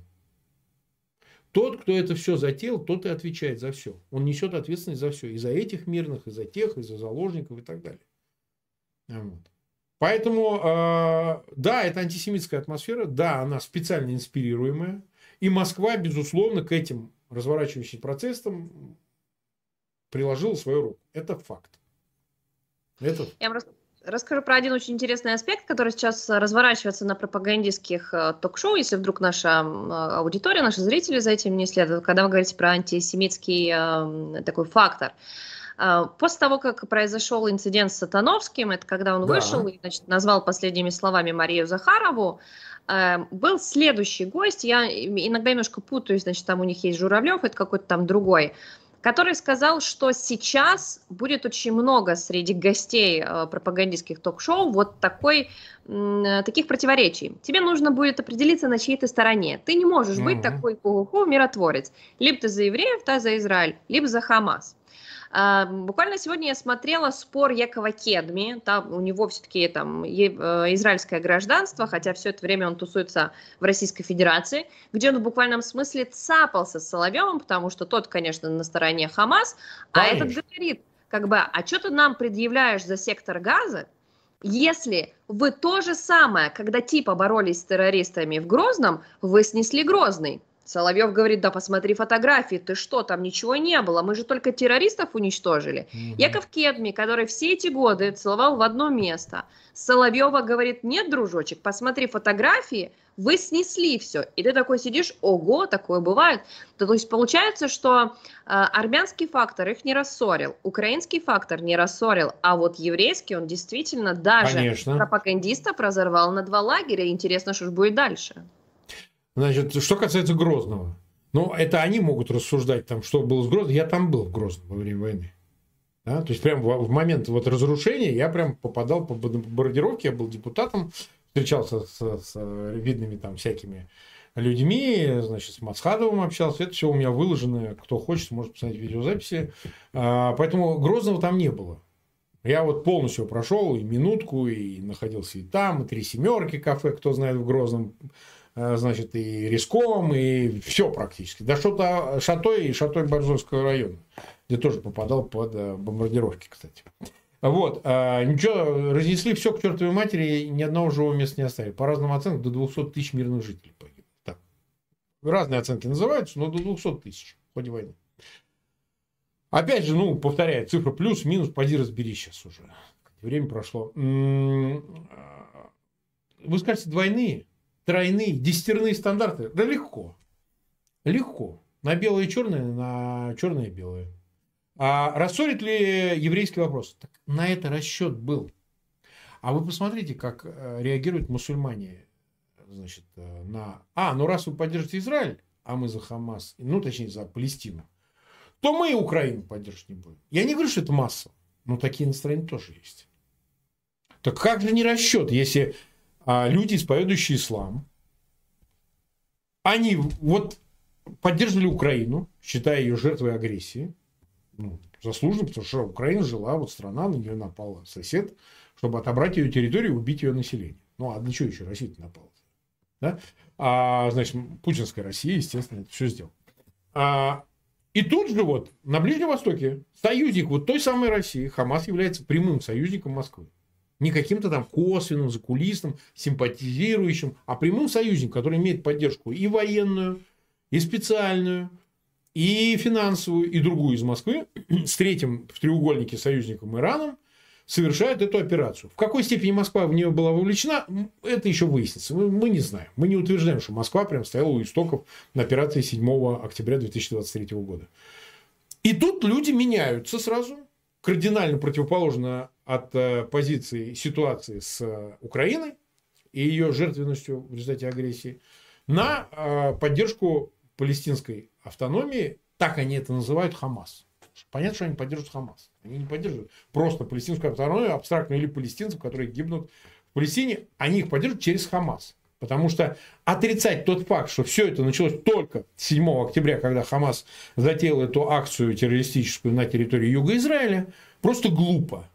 Тот, кто это все затеял, тот и отвечает за все. Он несет ответственность за все. И за этих мирных, и за тех, и за заложников, и так далее. Вот. Поэтому, э, да, это антисемитская атмосфера, да, она специально инспирируемая. И Москва, безусловно, к этим разворачивающимся процессам приложила свою руку. Это факт. Это... Я просто расскажу про один очень интересный аспект, который сейчас разворачивается на пропагандистских э, ток-шоу, если вдруг наша аудитория, наши зрители за этим не следуют, когда вы говорите про антисемитский э, такой фактор. Э, после того, как произошел инцидент с Сатановским, это когда он да. вышел и значит, назвал последними словами Марию Захарову, был следующий гость, я иногда немножко путаюсь, значит, там у них есть Журавлев, это какой-то там другой, который сказал, что сейчас будет очень много среди гостей э, пропагандистских ток-шоу вот такой, э, таких противоречий. Тебе нужно будет определиться, на чьей ты стороне. Ты не можешь mm-hmm. быть такой ху миротворец. Либо ты за евреев, ты за Израиль, либо за Хамас. А, буквально сегодня я смотрела спор Якова Кедми, там у него все-таки там э, израильское гражданство, хотя все это время он тусуется в Российской Федерации, где он в буквальном смысле цапался с Соловьевым, потому что тот, конечно, на стороне Хамас, а этот говорит, как бы, а что ты нам предъявляешь за сектор газа, если вы то же самое, когда типа боролись с террористами в Грозном, вы снесли Грозный. Соловьев говорит, да посмотри фотографии, ты что, там ничего не было, мы же только террористов уничтожили. Угу. Яков Кедми, который все эти годы целовал в одно место, Соловьева говорит, нет, дружочек, посмотри фотографии, вы снесли все. И ты такой сидишь, ого, такое бывает. То, то есть получается, что э, армянский фактор их не рассорил, украинский фактор не рассорил, а вот еврейский он действительно даже Конечно. пропагандистов разорвал на два лагеря. Интересно, что же будет дальше. Значит, что касается Грозного. Ну, это они могут рассуждать, там, что было с Грозным. Я там был в Грозном во время войны. Да? То есть, прям в, в момент вот разрушения я прям попадал по бомбардировке, я был депутатом, встречался с, с видными там всякими людьми, значит, с Мацхадовым общался. Это все у меня выложено. Кто хочет, может посмотреть видеозаписи. А, поэтому Грозного там не было. Я вот полностью прошел и минутку, и находился и там, и три семерки кафе, кто знает в Грозном Э, значит, и Риском, и все практически. Да что-то Шатой и Шатой Борзовского района, где тоже попадал под э, бомбардировки, кстати. Вот, а, ничего, разнесли все к чертовой матери, ни одного живого места не оставили. По разным оценкам, до 200 тысяч мирных жителей погибло. Так. Разные оценки называются, но до 200 тысяч в ходе войны. Опять же, ну, повторяю, цифра плюс-минус, поди разбери сейчас уже. время прошло. Вы скажете, двойные, тройные, десятерные стандарты? Да легко. Легко. На белое и черное, на черное и белое. А рассорит ли еврейский вопрос? Так на это расчет был. А вы посмотрите, как э, реагируют мусульмане значит, э, на... А, ну раз вы поддержите Израиль, а мы за Хамас, ну точнее за Палестину, то мы и Украину поддерживать не будем. Я не говорю, что это масса, но такие настроения тоже есть. Так как же не расчет, если люди, исповедующие ислам, они вот поддерживали Украину, считая ее жертвой агрессии, ну, заслуженно, потому что Украина жила, вот страна, на нее напала сосед, чтобы отобрать ее территорию и убить ее население. Ну, а для чего еще Россия напала? Да? А, значит, путинская Россия, естественно, это все сделала. А, и тут же вот на Ближнем Востоке союзник вот той самой России, Хамас является прямым союзником Москвы. Не каким-то там косвенным, закулисным, симпатизирующим, а прямым союзником, который имеет поддержку и военную, и специальную, и финансовую, и другую из Москвы, с третьим в треугольнике союзником Ираном, совершают эту операцию. В какой степени Москва в нее была вовлечена, это еще выяснится. Мы, мы не знаем. Мы не утверждаем, что Москва прям стояла у истоков на операции 7 октября 2023 года. И тут люди меняются сразу, кардинально противоположно от э, позиции ситуации с э, Украиной и ее жертвенностью в результате агрессии, на э, поддержку палестинской автономии, так они это называют, Хамас. Понятно, что они поддерживают Хамас. Они не поддерживают просто палестинскую автономию, абстрактную или палестинцев, которые гибнут в Палестине. Они их поддерживают через Хамас. Потому что отрицать тот факт, что все это началось только 7 октября, когда Хамас затеял эту акцию террористическую на территории Юга Израиля, просто глупо.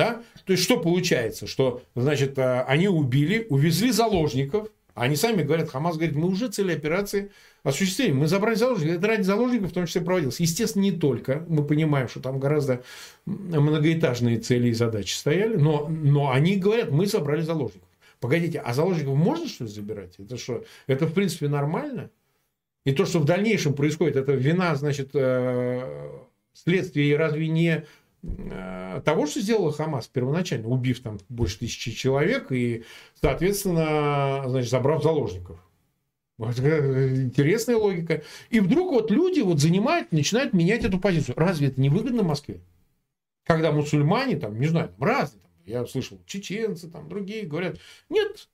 Да? То есть, что получается? Что, значит, э, они убили, увезли заложников, они сами говорят, Хамас говорит, мы уже цели операции осуществили. Мы забрали заложников. Это ради заложников в том числе проводилось. Естественно, не только. Мы понимаем, что там гораздо многоэтажные цели и задачи стояли. Но, но они говорят, мы забрали заложников. Погодите, а заложников можно что ли забирать? Это что? Это в принципе нормально? И то, что в дальнейшем происходит, это вина, значит, э, следствие разве не того, что сделала Хамас первоначально, убив там больше тысячи человек и, соответственно, значит, забрав заложников. Интересная логика. И вдруг вот люди вот занимают, начинают менять эту позицию. Разве это не выгодно Москве? Когда мусульмане, там, не знаю, там, разные, там, я слышал, чеченцы, там, другие говорят, нет,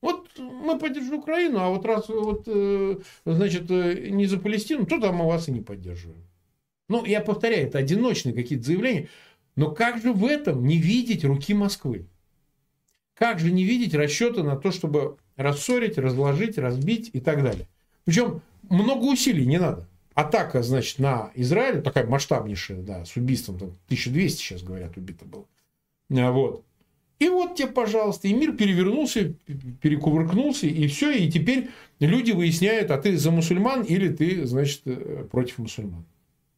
вот мы поддержим Украину, а вот раз вот, э, значит, э, не за Палестину, то там мы вас и не поддерживаем. Ну, я повторяю, это одиночные какие-то заявления. Но как же в этом не видеть руки Москвы? Как же не видеть расчеты на то, чтобы рассорить, разложить, разбить и так далее. Причем много усилий не надо. Атака, значит, на Израиль, такая масштабнейшая, да, с убийством, там 1200 сейчас говорят, убито было. А, вот. И вот тебе, пожалуйста, и мир перевернулся, перекувыркнулся, и все, и теперь люди выясняют, а ты за мусульман или ты, значит, э, против мусульман.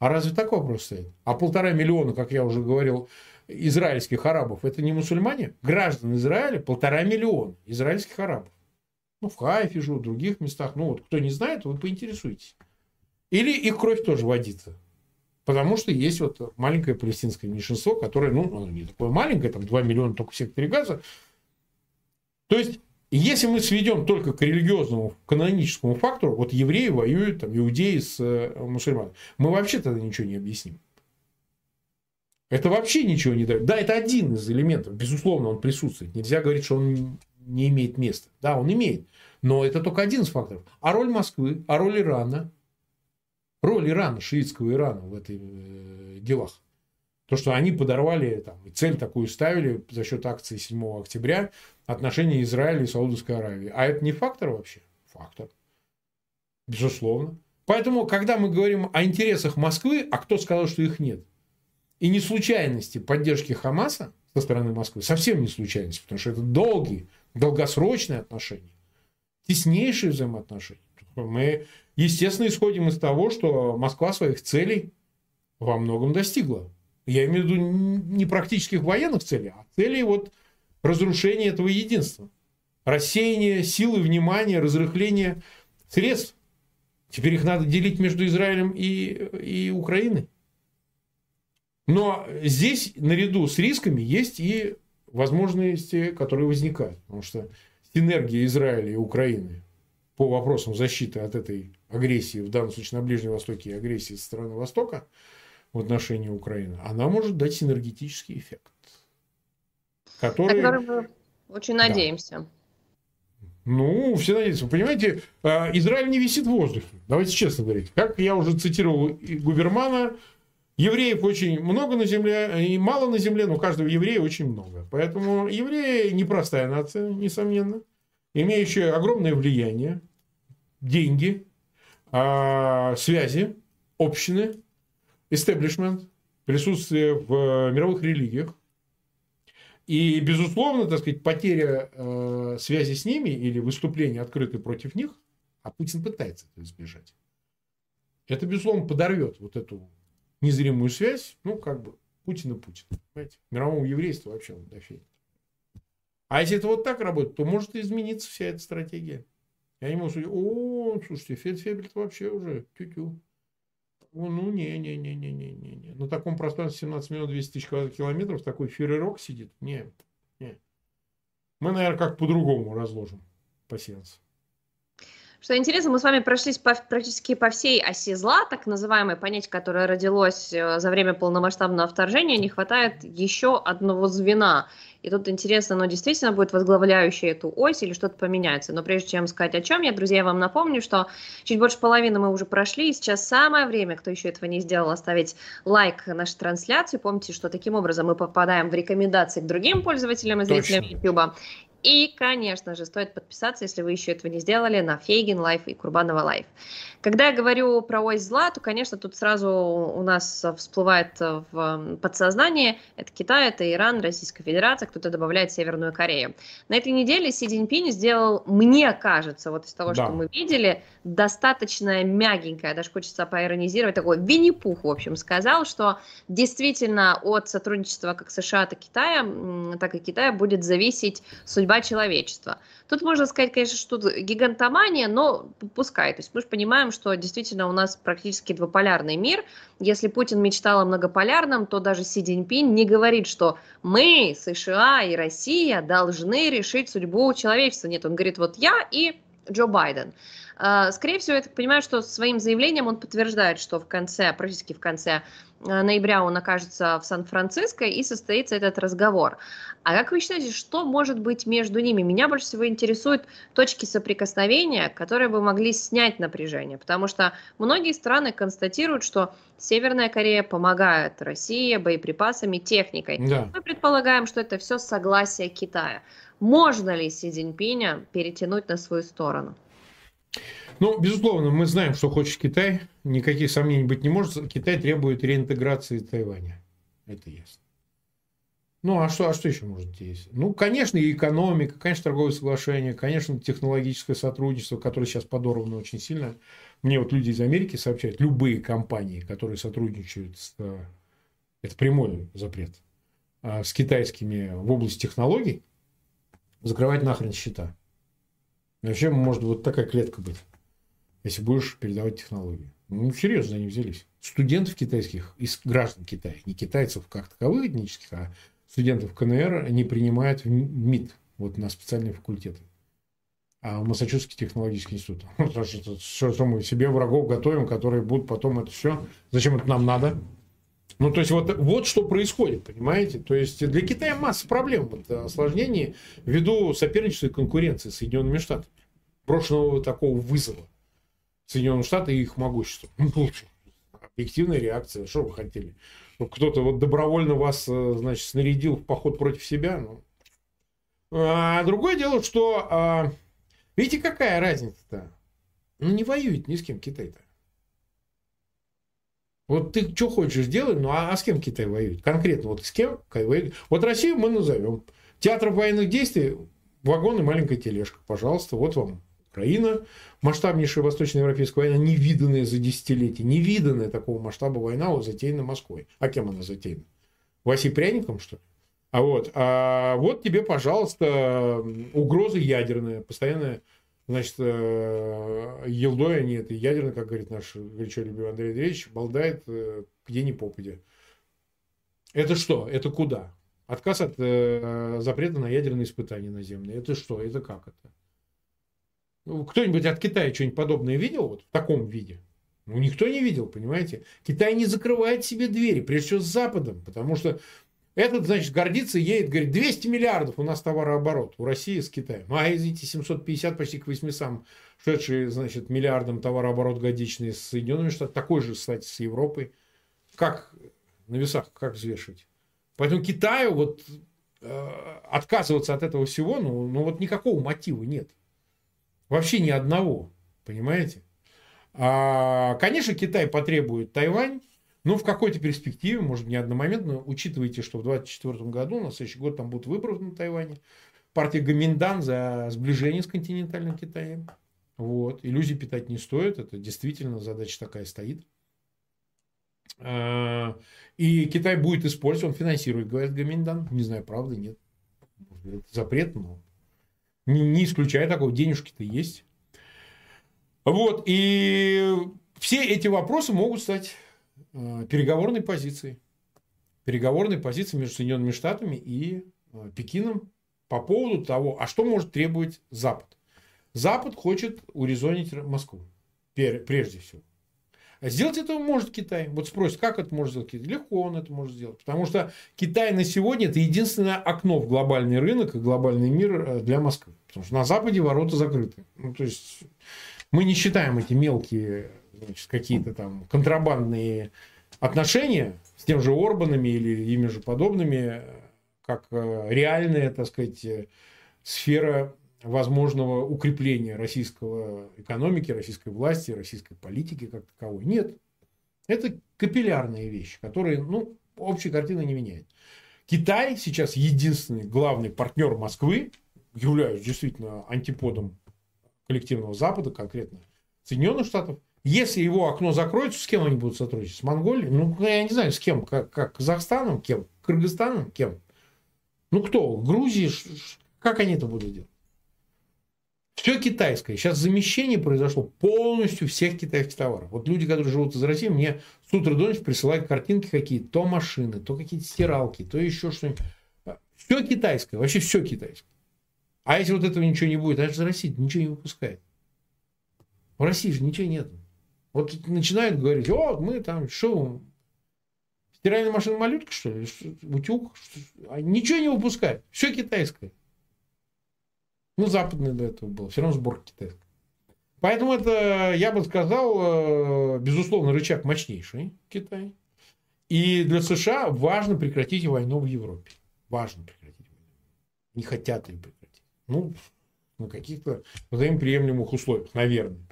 А разве так вопрос стоит? А полтора миллиона, как я уже говорил, израильских арабов, это не мусульмане? Граждан Израиля полтора миллиона израильских арабов. Ну, в Хайфе живут, в других местах. Ну, вот кто не знает, вы поинтересуйтесь. Или их кровь тоже водится. Потому что есть вот маленькое палестинское меньшинство, которое, ну, оно не такое маленькое, там 2 миллиона только в секторе Газа. То есть, если мы сведем только к религиозному, каноническому фактору, вот евреи воюют, там, иудеи с э, мусульманами, мы вообще тогда ничего не объясним. Это вообще ничего не дает. Да, это один из элементов, безусловно, он присутствует. Нельзя говорить, что он не имеет места. Да, он имеет. Но это только один из факторов. А роль Москвы, а роль Ирана, роль Ирана, шиитского Ирана в этих э, делах. То, что они подорвали, там, цель такую ставили за счет акции 7 октября отношения Израиля и Саудовской Аравии. А это не фактор вообще? Фактор. Безусловно. Поэтому, когда мы говорим о интересах Москвы, а кто сказал, что их нет? И не случайности поддержки Хамаса со стороны Москвы, совсем не случайность, потому что это долгий, долгосрочные отношения, теснейшие взаимоотношения. Мы, естественно, исходим из того, что Москва своих целей во многом достигла. Я имею в виду не практических военных целей, а целей вот разрушения этого единства. Рассеяние силы, внимания, разрыхление средств. Теперь их надо делить между Израилем и, и Украиной. Но здесь наряду с рисками есть и возможности, которые возникают. Потому что синергия Израиля и Украины по вопросам защиты от этой агрессии, в данном случае на Ближнем Востоке, агрессии со стороны Востока в отношении Украины, она может дать синергетический эффект. Который... На который мы очень надеемся. Да. Ну, все надеются. Вы понимаете, а, Израиль не висит в воздухе. Давайте честно говорить. Как я уже цитировал Губермана, евреев очень много на земле, и мало на земле, но каждого еврея очень много. Поэтому евреи непростая нация, несомненно, имеющая огромное влияние, деньги, а, связи, общины, истеблишмент, присутствие в мировых религиях. И, безусловно, так сказать, потеря э, связи с ними или выступление открытое против них, а Путин пытается это избежать, это, безусловно, подорвет вот эту незримую связь, ну, как бы, Путин и Путин. Понимаете? Мировому еврейству вообще он дофиг. А если это вот так работает, то может измениться вся эта стратегия. Я не могу сказать, о, слушайте, Фельдфебель вообще уже тю-тю. Ну, не-не-не-не-не-не. На таком пространстве 17 миллионов 200 тысяч квадратных километров такой фюрерок сидит. Не, не. Мы, наверное, как по-другому разложим пассианс. Что интересно, мы с вами прошлись по, практически по всей оси зла, так называемое понятие, которое родилось э, за время полномасштабного вторжения, не хватает еще одного звена. И тут интересно, оно действительно будет возглавляющее эту ось или что-то поменяется. Но прежде чем сказать о чем, я, друзья, вам напомню, что чуть больше половины мы уже прошли, и сейчас самое время, кто еще этого не сделал, оставить лайк нашей трансляции. Помните, что таким образом мы попадаем в рекомендации к другим пользователям и зрителям YouTube. И, конечно же, стоит подписаться, если вы еще этого не сделали, на Фейгин Live и Курбанова Live. Когда я говорю про ось зла, то, конечно, тут сразу у нас всплывает в подсознание это Китай, это Иран, Российская Федерация, кто-то добавляет Северную Корею. На этой неделе Си Цзиньпин сделал, мне кажется, вот из того, да. что мы видели, достаточно мягенькое, даже хочется поиронизировать, такой Винни-Пух, в общем, сказал, что действительно от сотрудничества как США, так и Китая, так и Китая будет зависеть судьба человечества. Тут можно сказать, конечно, что тут гигантомания, но пускай. То есть мы же понимаем, что действительно у нас практически двуполярный мир. Если Путин мечтал о многополярном, то даже Си Цзиньпинь не говорит, что мы, США и Россия, должны решить судьбу человечества. Нет, он говорит, вот я и Джо Байден. А, скорее всего, я так понимаю, что своим заявлением он подтверждает, что в конце, практически в конце Э, ноября он окажется в Сан-Франциско и состоится этот разговор. А как вы считаете, что может быть между ними? Меня больше всего интересуют точки соприкосновения, которые бы могли снять напряжение, потому что многие страны констатируют, что Северная Корея помогает России боеприпасами, техникой. Да. Мы предполагаем, что это все согласие Китая. Можно ли Си Цзиньпиня перетянуть на свою сторону? Ну, безусловно, мы знаем, что хочет Китай. Никаких сомнений быть не может. Китай требует реинтеграции Тайваня. Это ясно. Ну, а что, а что еще может есть? Ну, конечно, и экономика, конечно, торговые соглашения, конечно, технологическое сотрудничество, которое сейчас подорвано очень сильно. Мне вот люди из Америки сообщают, любые компании, которые сотрудничают с... Это прямой запрет. А, с китайскими в области технологий, закрывать нахрен счета. Вообще может вот такая клетка быть если будешь передавать технологии. Ну, серьезно они взялись. Студентов китайских, из граждан Китая, не китайцев как таковых этнических, а студентов КНР не принимают в МИД, вот на специальные факультеты. А в Массачусетский технологический институт. Что, что мы себе врагов готовим, которые будут потом это все. Зачем это нам надо? Ну, то есть, вот, вот что происходит, понимаете? То есть, для Китая масса проблем, вот, осложнений ввиду соперничества и конкуренции с Соединенными Штатами. Брошенного такого вызова. Соединенные Штаты и их могущество. Ну, объективная реакция. Что вы хотели? Ну, кто-то вот добровольно вас, э, значит, снарядил в поход против себя. Ну. А другое дело, что... А, видите, какая разница-то? Ну, не воюет ни с кем Китай-то. Вот ты что хочешь делать, ну а, а с кем Китай воюет? Конкретно вот с кем воюет? Вот Россию мы назовем. Театр военных действий, вагон и маленькая тележка. Пожалуйста, вот вам Украина, масштабнейшая восточноевропейская война, невиданная за десятилетия, невиданная такого масштаба война, вот затеяна Москвой. А кем она затеяна? Васей Пряником, что ли? А вот, а вот тебе, пожалуйста, угроза ядерная, постоянная, значит, э, елдой они, это ядерно, как говорит наш горячо любимый Андрей Андреевич, балдает э, где ни попадя. Это что? Это куда? Отказ от э, запрета на ядерные испытания наземные. Это что? Это как это? Ну, кто-нибудь от Китая что-нибудь подобное видел вот в таком виде? Ну, никто не видел, понимаете? Китай не закрывает себе двери, прежде всего с Западом, потому что этот, значит, гордится, едет, говорит, 200 миллиардов у нас товарооборот у России с Китаем. А извините, 750 почти к 800 шедшие, значит, миллиардом товарооборот годичный с Соединенными Штатами, такой же, кстати, с Европой. Как на весах, как взвешивать? Поэтому Китаю вот э, отказываться от этого всего, ну, ну вот никакого мотива нет. Вообще ни одного, понимаете? А, конечно, Китай потребует Тайвань, ну, в какой-то перспективе, может, не одномоментно, учитывайте, что в 2024 году, на следующий год там будут выборы на Тайване. Партия Гоминдан за сближение с континентальным Китаем. Вот. Иллюзий питать не стоит. Это действительно задача такая стоит. А, и Китай будет использовать, он финансирует, говорит Гоминдан. Не знаю, правда, нет. Это запрет, но не, не исключая такого, денежки-то есть. Вот. И все эти вопросы могут стать переговорной позиции. Переговорной позиции между Соединенными Штатами и э, Пекином по поводу того, а что может требовать Запад. Запад хочет урезонить Москву, прежде всего. А сделать это может Китай. Вот спросят, как это может сделать Китай? Легко он это может сделать. Потому что Китай на сегодня это единственное окно в глобальный рынок и глобальный мир э, для Москвы. Потому что на Западе ворота закрыты. Ну, то есть мы не считаем эти мелкие значит, какие-то там контрабандные отношения с тем же Орбанами или ими же подобными, как э, реальная, так сказать, э, сфера возможного укрепления российского экономики, российской власти, российской политики как таковой. Нет. Это капиллярные вещи, которые, ну, общей картины не меняют. Китай сейчас единственный главный партнер Москвы, являясь действительно антиподом коллективного Запада, конкретно Соединенных Штатов, если его окно закроется, с кем они будут сотрудничать? С Монголией? Ну, я не знаю, с кем. Как, как Казахстаном? Кем? Кыргызстаном? Кем? Ну, кто? Грузии? Как они это будут делать? Все китайское. Сейчас замещение произошло полностью всех китайских товаров. Вот люди, которые живут из России, мне с утра до ночи присылают картинки какие-то. То машины, то какие-то стиралки, то еще что-нибудь. Все китайское. Вообще все китайское. А если вот этого ничего не будет, а же Россия ничего не выпускает. В России же ничего нет. Вот начинают говорить, о, мы там, что, стиральная машина малютка, что ли, утюг, что, а ничего не выпускают, все китайское. Ну, западное до этого было, все равно сборка китайская. Поэтому это, я бы сказал, э, безусловно, рычаг мощнейший Китай. И для США важно прекратить войну в Европе. Важно прекратить войну. Не хотят ее прекратить. Ну, на каких-то взаимоприемлемых условиях, наверное.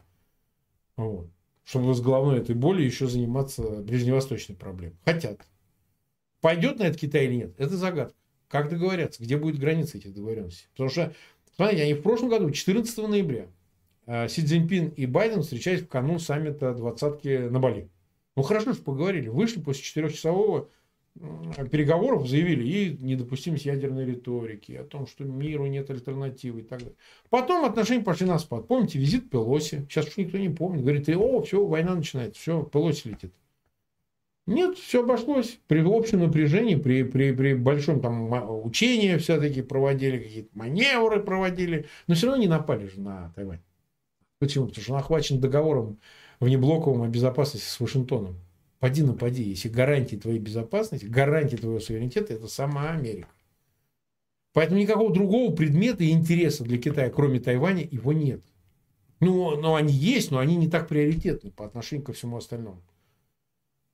Вот чтобы с головной этой болью еще заниматься ближневосточной проблемой. Хотят. Пойдет на это Китай или нет, это загадка. Как договорятся, где будет граница этих договоренностей. Потому что, смотрите, они в прошлом году, 14 ноября, э, Си Цзиньпин и Байден встречались в канун саммита двадцатки на Бали. Ну хорошо, что поговорили. Вышли после четырехчасового переговоров заявили и недопустимость ядерной риторики, о том, что миру нет альтернативы и так далее. Потом отношения пошли на спад. Помните, визит Пелоси, сейчас уж никто не помнит, говорит, о, все, война начинается, все, Пелоси летит. Нет, все обошлось. При общем напряжении, при, при, при большом там учении все-таки проводили, какие-то маневры проводили, но все равно не напали же на Тайвань. Почему? Потому что он охвачен договором внеблоковым о безопасности с Вашингтоном. Поди напади, если гарантии твоей безопасности, гарантии твоего суверенитета, это сама Америка. Поэтому никакого другого предмета и интереса для Китая, кроме Тайваня, его нет. Ну, но они есть, но они не так приоритетны по отношению ко всему остальному.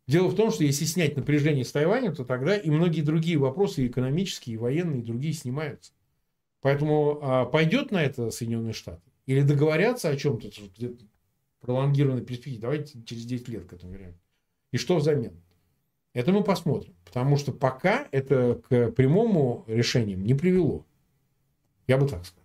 Дело в том, что если снять напряжение с Тайванем, то тогда и многие другие вопросы, и экономические, и военные, и другие снимаются. Поэтому а, пойдет на это Соединенные Штаты? Или договорятся о чем-то, пролонгированной перспективе? Давайте через 10 лет к этому вернемся. И что взамен? Это мы посмотрим. Потому что пока это к прямому решению не привело. Я бы так сказал.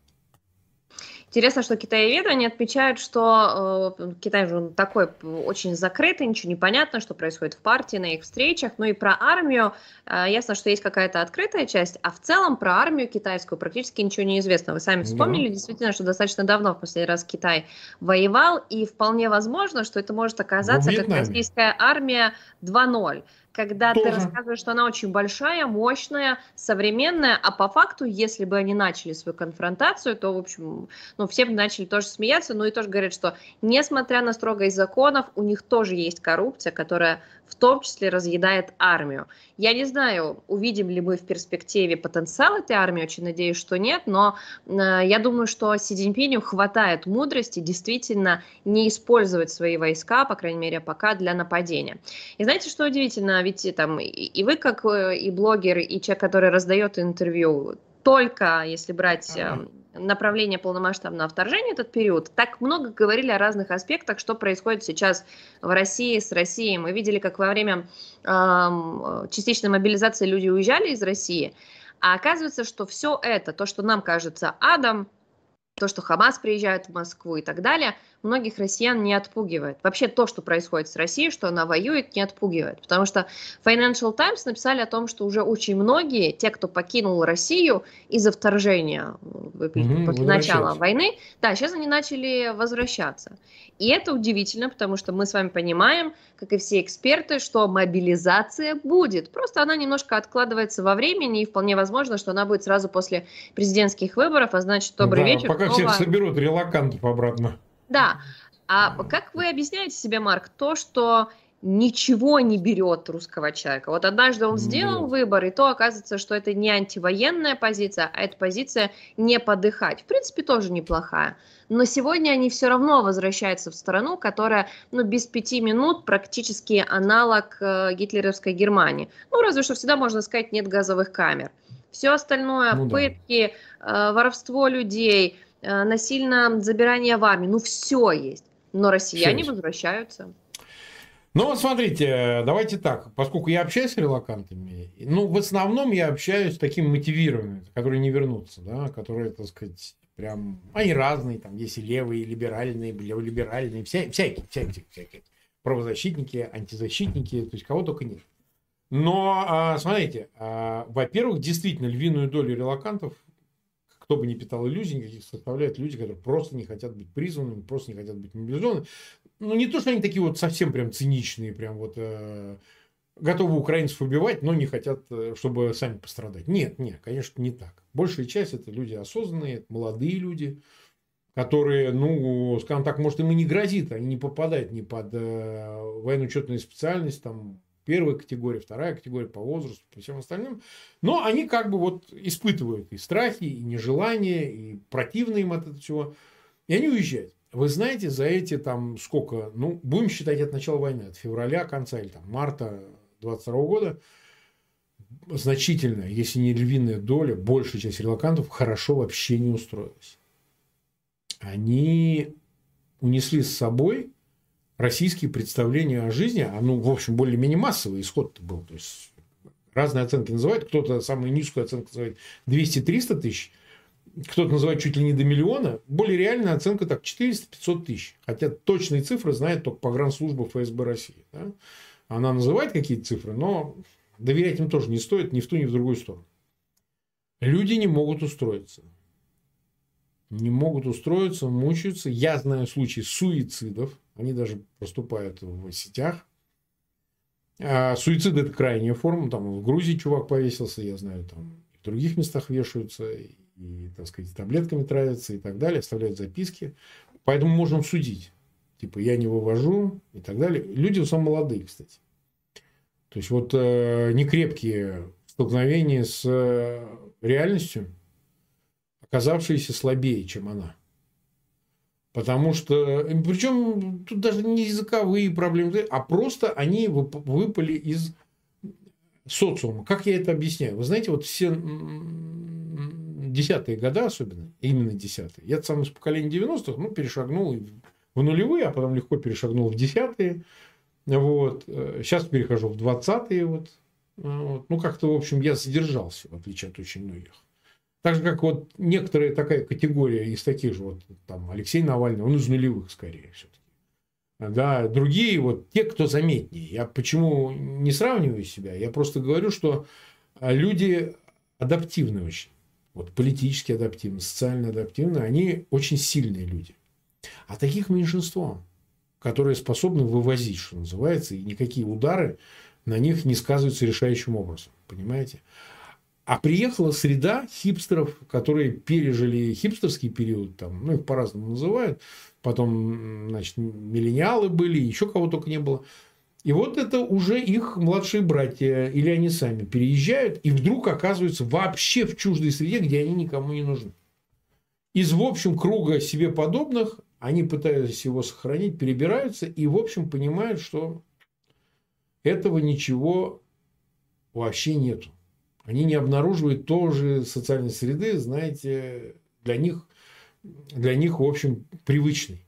Интересно, что китаеведы, они отмечают, что э, Китай же такой очень закрытый, ничего не понятно, что происходит в партии, на их встречах. Ну и про армию, э, ясно, что есть какая-то открытая часть, а в целом про армию китайскую практически ничего не известно. Вы сами вспомнили, да. действительно, что достаточно давно в последний раз Китай воевал, и вполне возможно, что это может оказаться как российская армия 2.0. когда Тоже. ты рассказываешь, что она очень большая, мощная, современная, а по факту, если бы они начали свою конфронтацию, то, в общем, ну, все бы начали тоже смеяться, ну и тоже говорят, что несмотря на строгость законов, у них тоже есть коррупция, которая в том числе разъедает армию. Я не знаю, увидим ли мы в перспективе потенциал этой армии, очень надеюсь, что нет, но э, я думаю, что Си Цзиньпиню хватает мудрости действительно не использовать свои войска, по крайней мере, пока для нападения. И знаете, что удивительно, ведь там и вы, как э, и блогер, и человек, который раздает интервью, только если брать э, направления полномасштабного вторжения этот период, так много говорили о разных аспектах, что происходит сейчас в России, с Россией. Мы видели, как во время э, частичной мобилизации люди уезжали из России, а оказывается, что все это, то, что нам кажется адом, то, что Хамас приезжает в Москву и так далее, многих россиян не отпугивает. Вообще то, что происходит с Россией, что она воюет, не отпугивает. Потому что Financial Times написали о том, что уже очень многие, те, кто покинул Россию из-за вторжения mm-hmm, начала войны, да, сейчас они начали возвращаться. И это удивительно, потому что мы с вами понимаем, как и все эксперты, что мобилизация будет. Просто она немножко откладывается во времени, и вполне возможно, что она будет сразу после президентских выборов, а значит, добрый да, вечер. Пока снова... всех соберут релакантов обратно. Да. А как вы объясняете себе, Марк, то, что ничего не берет русского человека. Вот однажды он сделал Нет. выбор, и то оказывается, что это не антивоенная позиция, а это позиция не подыхать. В принципе, тоже неплохая. Но сегодня они все равно возвращаются в страну, которая ну, без пяти минут практически аналог э, гитлеровской Германии. Ну, разве что всегда можно сказать, нет газовых камер. Все остальное, ну, пытки, да. э, воровство людей, э, насильное забирание в армию, ну, все есть. Но россияне все возвращаются. Ну, вот смотрите, давайте так, поскольку я общаюсь с релакантами, ну, в основном я общаюсь с такими мотивированными, которые не вернутся, да, которые, так сказать, прям, они разные, там есть и левые, и либеральные, леволиберальные, вся, всякие, всякие, всякие, правозащитники, антизащитники, то есть кого только нет. Но, а, смотрите, а, во-первых, действительно, львиную долю релакантов, кто бы ни питал иллюзий, никаких составляют люди, которые просто не хотят быть призванными, просто не хотят быть мобилизованными ну, не то, что они такие вот совсем прям циничные, прям вот э, готовы украинцев убивать, но не хотят, э, чтобы сами пострадать. Нет, нет, конечно, не так. Большая часть это люди осознанные, молодые люди, которые, ну, скажем так, может, им и не грозит, они не попадают ни под э, военно-учетную специальность, там, первая категория, вторая категория по возрасту, по всем остальным. Но они как бы вот испытывают и страхи, и нежелание, и противно им от этого всего. И они уезжают. Вы знаете, за эти там сколько, ну, будем считать от начала войны, от февраля конца или там марта 22 года, значительная, если не львиная доля, большая часть релакантов хорошо вообще не устроилась. Они унесли с собой российские представления о жизни, а ну, в общем, более-менее массовый исход был. То есть, разные оценки называют. Кто-то самую низкую оценку называет 200-300 тысяч – кто-то называет чуть ли не до миллиона, более реальная оценка так 400-500 тысяч. Хотя точные цифры знает только погранслужба ФСБ России. Да? Она называет какие-то цифры, но доверять им тоже не стоит ни в ту, ни в другую сторону. Люди не могут устроиться. Не могут устроиться, мучаются. Я знаю случаи суицидов. Они даже проступают в сетях. А суицид – это крайняя форма. Там в Грузии чувак повесился, я знаю, там в других местах вешаются и, так сказать, таблетками травятся и так далее, оставляют записки. Поэтому можем судить. Типа, я не вывожу и так далее. Люди в основном молодые, кстати. То есть, вот э, некрепкие столкновения с э, реальностью, оказавшиеся слабее, чем она. Потому что, э, причем тут даже не языковые проблемы, а просто они выпали из социума. Как я это объясняю? Вы знаете, вот все десятые годы особенно, именно десятые. Я сам из поколения 90-х, ну, перешагнул в нулевые, а потом легко перешагнул в десятые. Вот. Сейчас перехожу в двадцатые. Вот. Вот. Ну, как-то, в общем, я задержался, в отличие от очень многих. Так же, как вот некоторая такая категория из таких же, вот там Алексей Навальный, он из нулевых скорее все-таки. Да, другие, вот те, кто заметнее. Я почему не сравниваю себя? Я просто говорю, что люди адаптивны очень вот политически адаптивны, социально адаптивны, они очень сильные люди. А таких меньшинство, которые способны вывозить, что называется, и никакие удары на них не сказывается решающим образом. Понимаете? А приехала среда хипстеров, которые пережили хипстерский период, там, ну, их по-разному называют. Потом, значит, миллениалы были, еще кого только не было. И вот это уже их младшие братья, или они сами переезжают, и вдруг оказываются вообще в чуждой среде, где они никому не нужны. Из, в общем, круга себе подобных они пытаются его сохранить, перебираются и, в общем, понимают, что этого ничего вообще нету. Они не обнаруживают тоже социальной среды, знаете, для них, для них, в общем, привычной.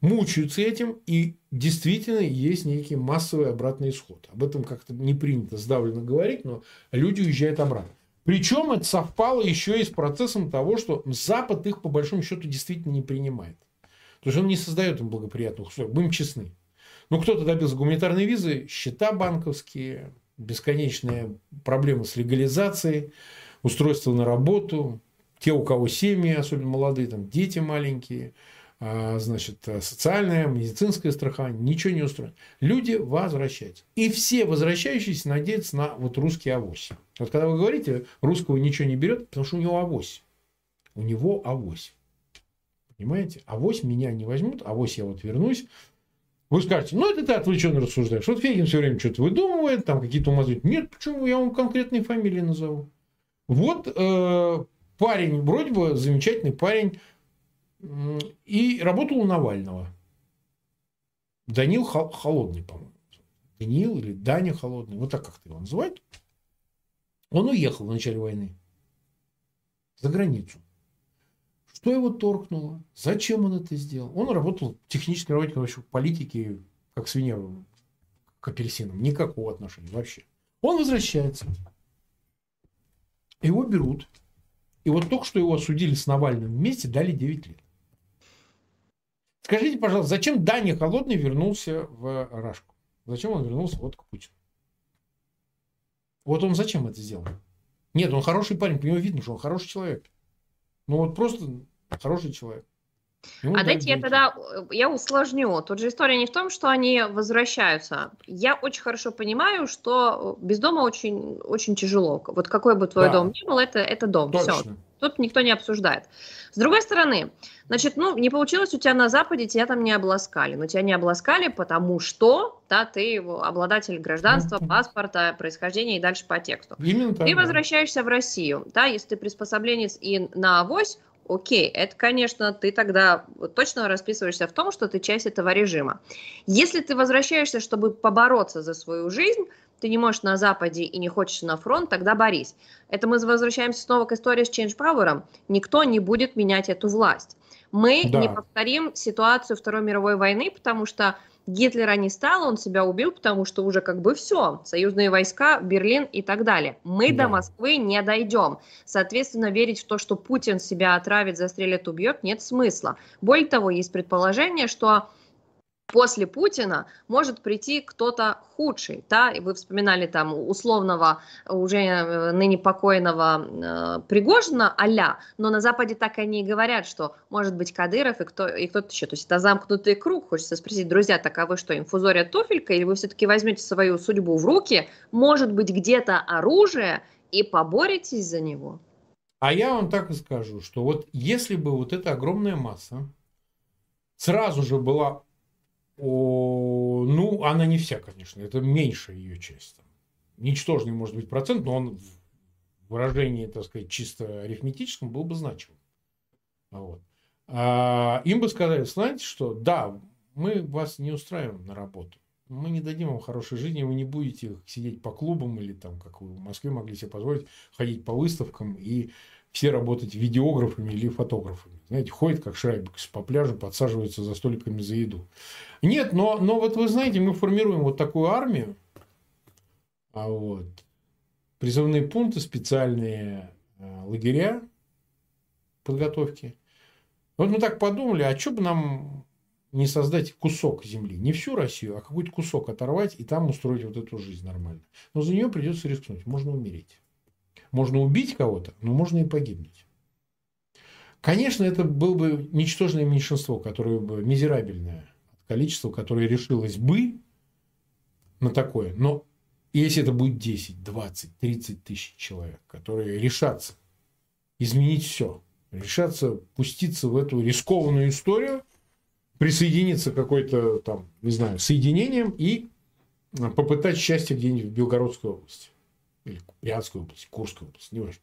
Мучаются этим, и действительно есть некий массовый обратный исход. Об этом как-то не принято сдавленно говорить, но люди уезжают обратно. Причем это совпало еще и с процессом того, что Запад их по большому счету действительно не принимает. То есть он не создает им благоприятных условий. Будем честны. Ну, кто-то добился гуманитарной визы, счета банковские, бесконечные проблемы с легализацией, устройство на работу, те, у кого семьи, особенно молодые, там дети маленькие, а, значит, социальное, медицинское страхование, ничего не устроено. Люди возвращаются. И все возвращающиеся надеются на вот русский авось. Вот когда вы говорите, русского ничего не берет, потому что у него авось. У него авось. Понимаете? Авось меня не возьмут, авось я вот вернусь, вы скажете, ну это ты отвлеченно рассуждаешь. Вот Фегин все время что-то выдумывает, там какие-то умозрители. Нет, почему? Я вам конкретные фамилии назову. Вот э, парень, вроде бы замечательный парень, и работал у Навального. Данил Холодный, по-моему. Данил или Даня Холодный, вот так как-то его называют. Он уехал в начале войны за границу. Что его торкнуло? Зачем он это сделал? Он работал техническим работником вообще в политике, как свинья к апельсинам. Никакого отношения вообще. Он возвращается. Его берут. И вот только что его осудили с Навальным вместе, дали 9 лет. Скажите, пожалуйста, зачем Даня Холодный вернулся в Рашку? Зачем он вернулся вот к Путину? Вот он зачем это сделал? Нет, он хороший парень, по нему видно, что он хороший человек. Ну вот просто хороший человек. Ну, а дайте я тогда, э, я усложню. Тут же история не в том, что они возвращаются. Я очень хорошо понимаю, что без дома очень, очень тяжело. Вот какой бы твой да. дом ни был, это, это дом. Точно. Все. Тут никто не обсуждает. С другой стороны, значит, ну, не получилось у тебя на Западе, тебя там не обласкали. Но тебя не обласкали, потому что, да, ты обладатель гражданства, паспорта, происхождения и дальше по тексту. Именно так, ты да. возвращаешься в Россию, да, если ты приспособленец и на авось, окей, это, конечно, ты тогда точно расписываешься в том, что ты часть этого режима. Если ты возвращаешься, чтобы побороться за свою жизнь, ты не можешь на Западе и не хочешь на фронт, тогда борись. Это мы возвращаемся снова к истории с Change Power. Никто не будет менять эту власть. Мы да. не повторим ситуацию Второй мировой войны, потому что Гитлера не стало, он себя убил, потому что уже как бы все, союзные войска, Берлин и так далее. Мы да. до Москвы не дойдем. Соответственно, верить в то, что Путин себя отравит, застрелит, убьет, нет смысла. Более того, есть предположение, что после Путина может прийти кто-то худший, да, и вы вспоминали там условного, уже э, ныне покойного э, Пригожина, аля, но на Западе так они и говорят, что может быть Кадыров и, кто, и кто-то еще, то есть это замкнутый круг, хочется спросить, друзья, так а вы что, инфузория туфелька, или вы все-таки возьмете свою судьбу в руки, может быть где-то оружие, и поборетесь за него? А я вам так и скажу, что вот если бы вот эта огромная масса сразу же была о, ну, она не вся, конечно, это меньшая ее часть. Ничтожный может быть процент, но он в выражении, так сказать, чисто арифметическом был бы значим. Вот. А, им бы сказали, знаете что, да, мы вас не устраиваем на работу. Мы не дадим вам хорошей жизни, вы не будете сидеть по клубам или там, как вы в Москве могли себе позволить, ходить по выставкам и все работать видеографами или фотографами. Знаете, ходят как шрайбик по пляжу, подсаживаются за столиками за еду. Нет, но, но вот вы знаете, мы формируем вот такую армию, а вот призывные пункты, специальные э, лагеря подготовки. Вот мы так подумали, а что бы нам не создать кусок земли, не всю Россию, а какой-то кусок оторвать и там устроить вот эту жизнь нормально. Но за нее придется рискнуть, можно умереть. Можно убить кого-то, но можно и погибнуть. Конечно, это было бы ничтожное меньшинство, которое бы мизерабельное количество, которое решилось бы на такое. Но если это будет 10, 20, 30 тысяч человек, которые решатся изменить все, решатся пуститься в эту рискованную историю, присоединиться к какой-то там, не знаю, соединением и попытать счастье где-нибудь в Белгородской области. Или Брянской области, Курской области, неважно.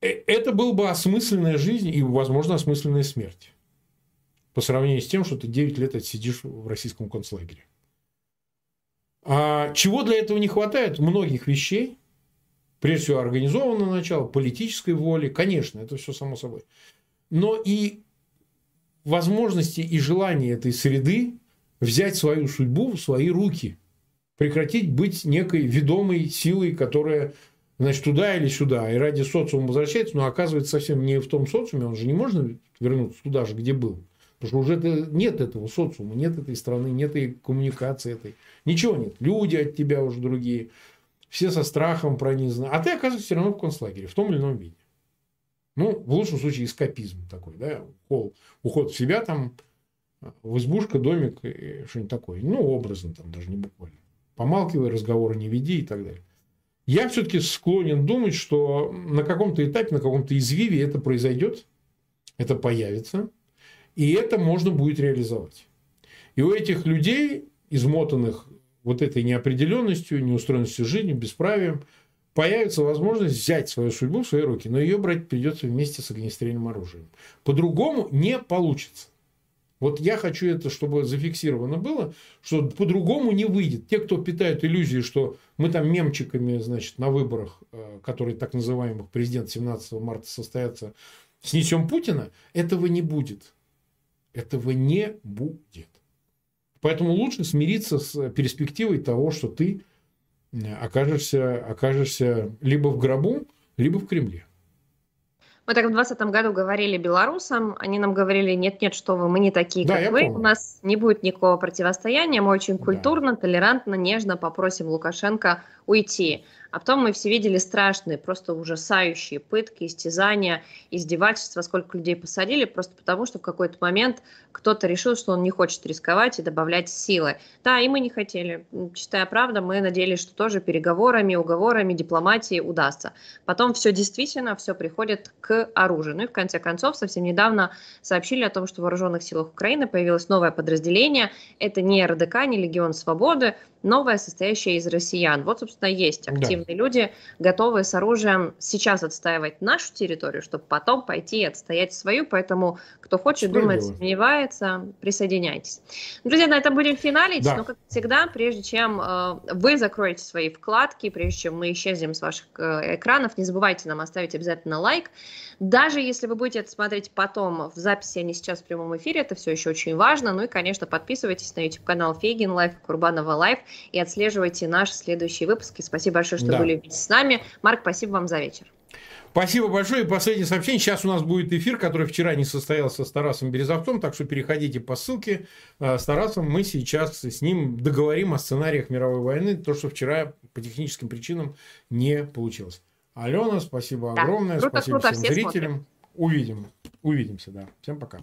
Э, это была бы осмысленная жизнь и, возможно, осмысленная смерть. По сравнению с тем, что ты 9 лет отсидишь в российском концлагере. А чего для этого не хватает? Многих вещей. Прежде всего, организованного начала, политической воли. Конечно, это все само собой. Но и возможности и желания этой среды взять свою судьбу в свои руки. Прекратить быть некой ведомой силой, которая значит, туда или сюда, и ради социума возвращается, но оказывается совсем не в том социуме, он же не может вернуться туда же, где был. Потому что уже нет этого социума, нет этой страны, нет этой коммуникации этой. Ничего нет. Люди от тебя уже другие. Все со страхом пронизаны. А ты оказываешься все равно в концлагере, в том или ином виде. Ну, в лучшем случае, эскапизм такой, да, уход в себя там, в избушка, домик, что-нибудь такое. Ну, образно там, даже не буквально. Помалкивай, разговоры не веди и так далее. Я все-таки склонен думать, что на каком-то этапе, на каком-то извиве это произойдет, это появится, и это можно будет реализовать. И у этих людей, измотанных вот этой неопределенностью, неустроенностью жизни, бесправием, появится возможность взять свою судьбу в свои руки, но ее брать придется вместе с огнестрельным оружием. По-другому не получится. Вот я хочу это, чтобы зафиксировано было, что по-другому не выйдет. Те, кто питают иллюзии, что мы там мемчиками, значит, на выборах, э, которые так называемых президент 17 марта состоятся, снесем Путина, этого не будет. Этого не будет. Поэтому лучше смириться с перспективой того, что ты э, окажешься, окажешься либо в гробу, либо в Кремле. Мы так в 2020 году говорили белорусам, они нам говорили, нет-нет, что вы, мы не такие, да, как вы, помню. у нас не будет никакого противостояния, мы очень культурно, да. толерантно, нежно попросим Лукашенко уйти. А потом мы все видели страшные, просто ужасающие пытки, истязания, издевательства, сколько людей посадили, просто потому что в какой-то момент кто-то решил, что он не хочет рисковать и добавлять силы. Да, и мы не хотели. Чистая правда, мы надеялись, что тоже переговорами, уговорами, дипломатией удастся. Потом все действительно, все приходит к оружию. Ну и в конце концов, совсем недавно сообщили о том, что в вооруженных силах Украины появилось новое подразделение. Это не РДК, не Легион Свободы, новое, состоящее из россиян. Вот, собственно, есть активные да. люди, готовые с оружием сейчас отстаивать нашу территорию, чтобы потом пойти и отстоять свою. Поэтому, кто хочет, думает, сомневается, присоединяйтесь. Друзья, на этом будем финалить. Да. Но, как всегда, прежде чем э, вы закроете свои вкладки, прежде чем мы исчезнем с ваших э, экранов, не забывайте нам оставить обязательно лайк. Даже если вы будете это смотреть потом в записи, а не сейчас в прямом эфире, это все еще очень важно. Ну и, конечно, подписывайтесь на YouTube-канал Фейгин Live, Курбанова Live и отслеживайте наши следующие выпуски. Спасибо большое, что да. были вместе с нами. Марк, спасибо вам за вечер. Спасибо большое. И последнее сообщение. Сейчас у нас будет эфир, который вчера не состоялся с Тарасом Березовцем, так что переходите по ссылке. Э, с Тарасом мы сейчас с ним договорим о сценариях мировой войны, то, что вчера по техническим причинам не получилось. Алена, спасибо да. огромное. Круто, спасибо круто, всем зрителям. Смотрят. Увидим. Увидимся, да. Всем пока.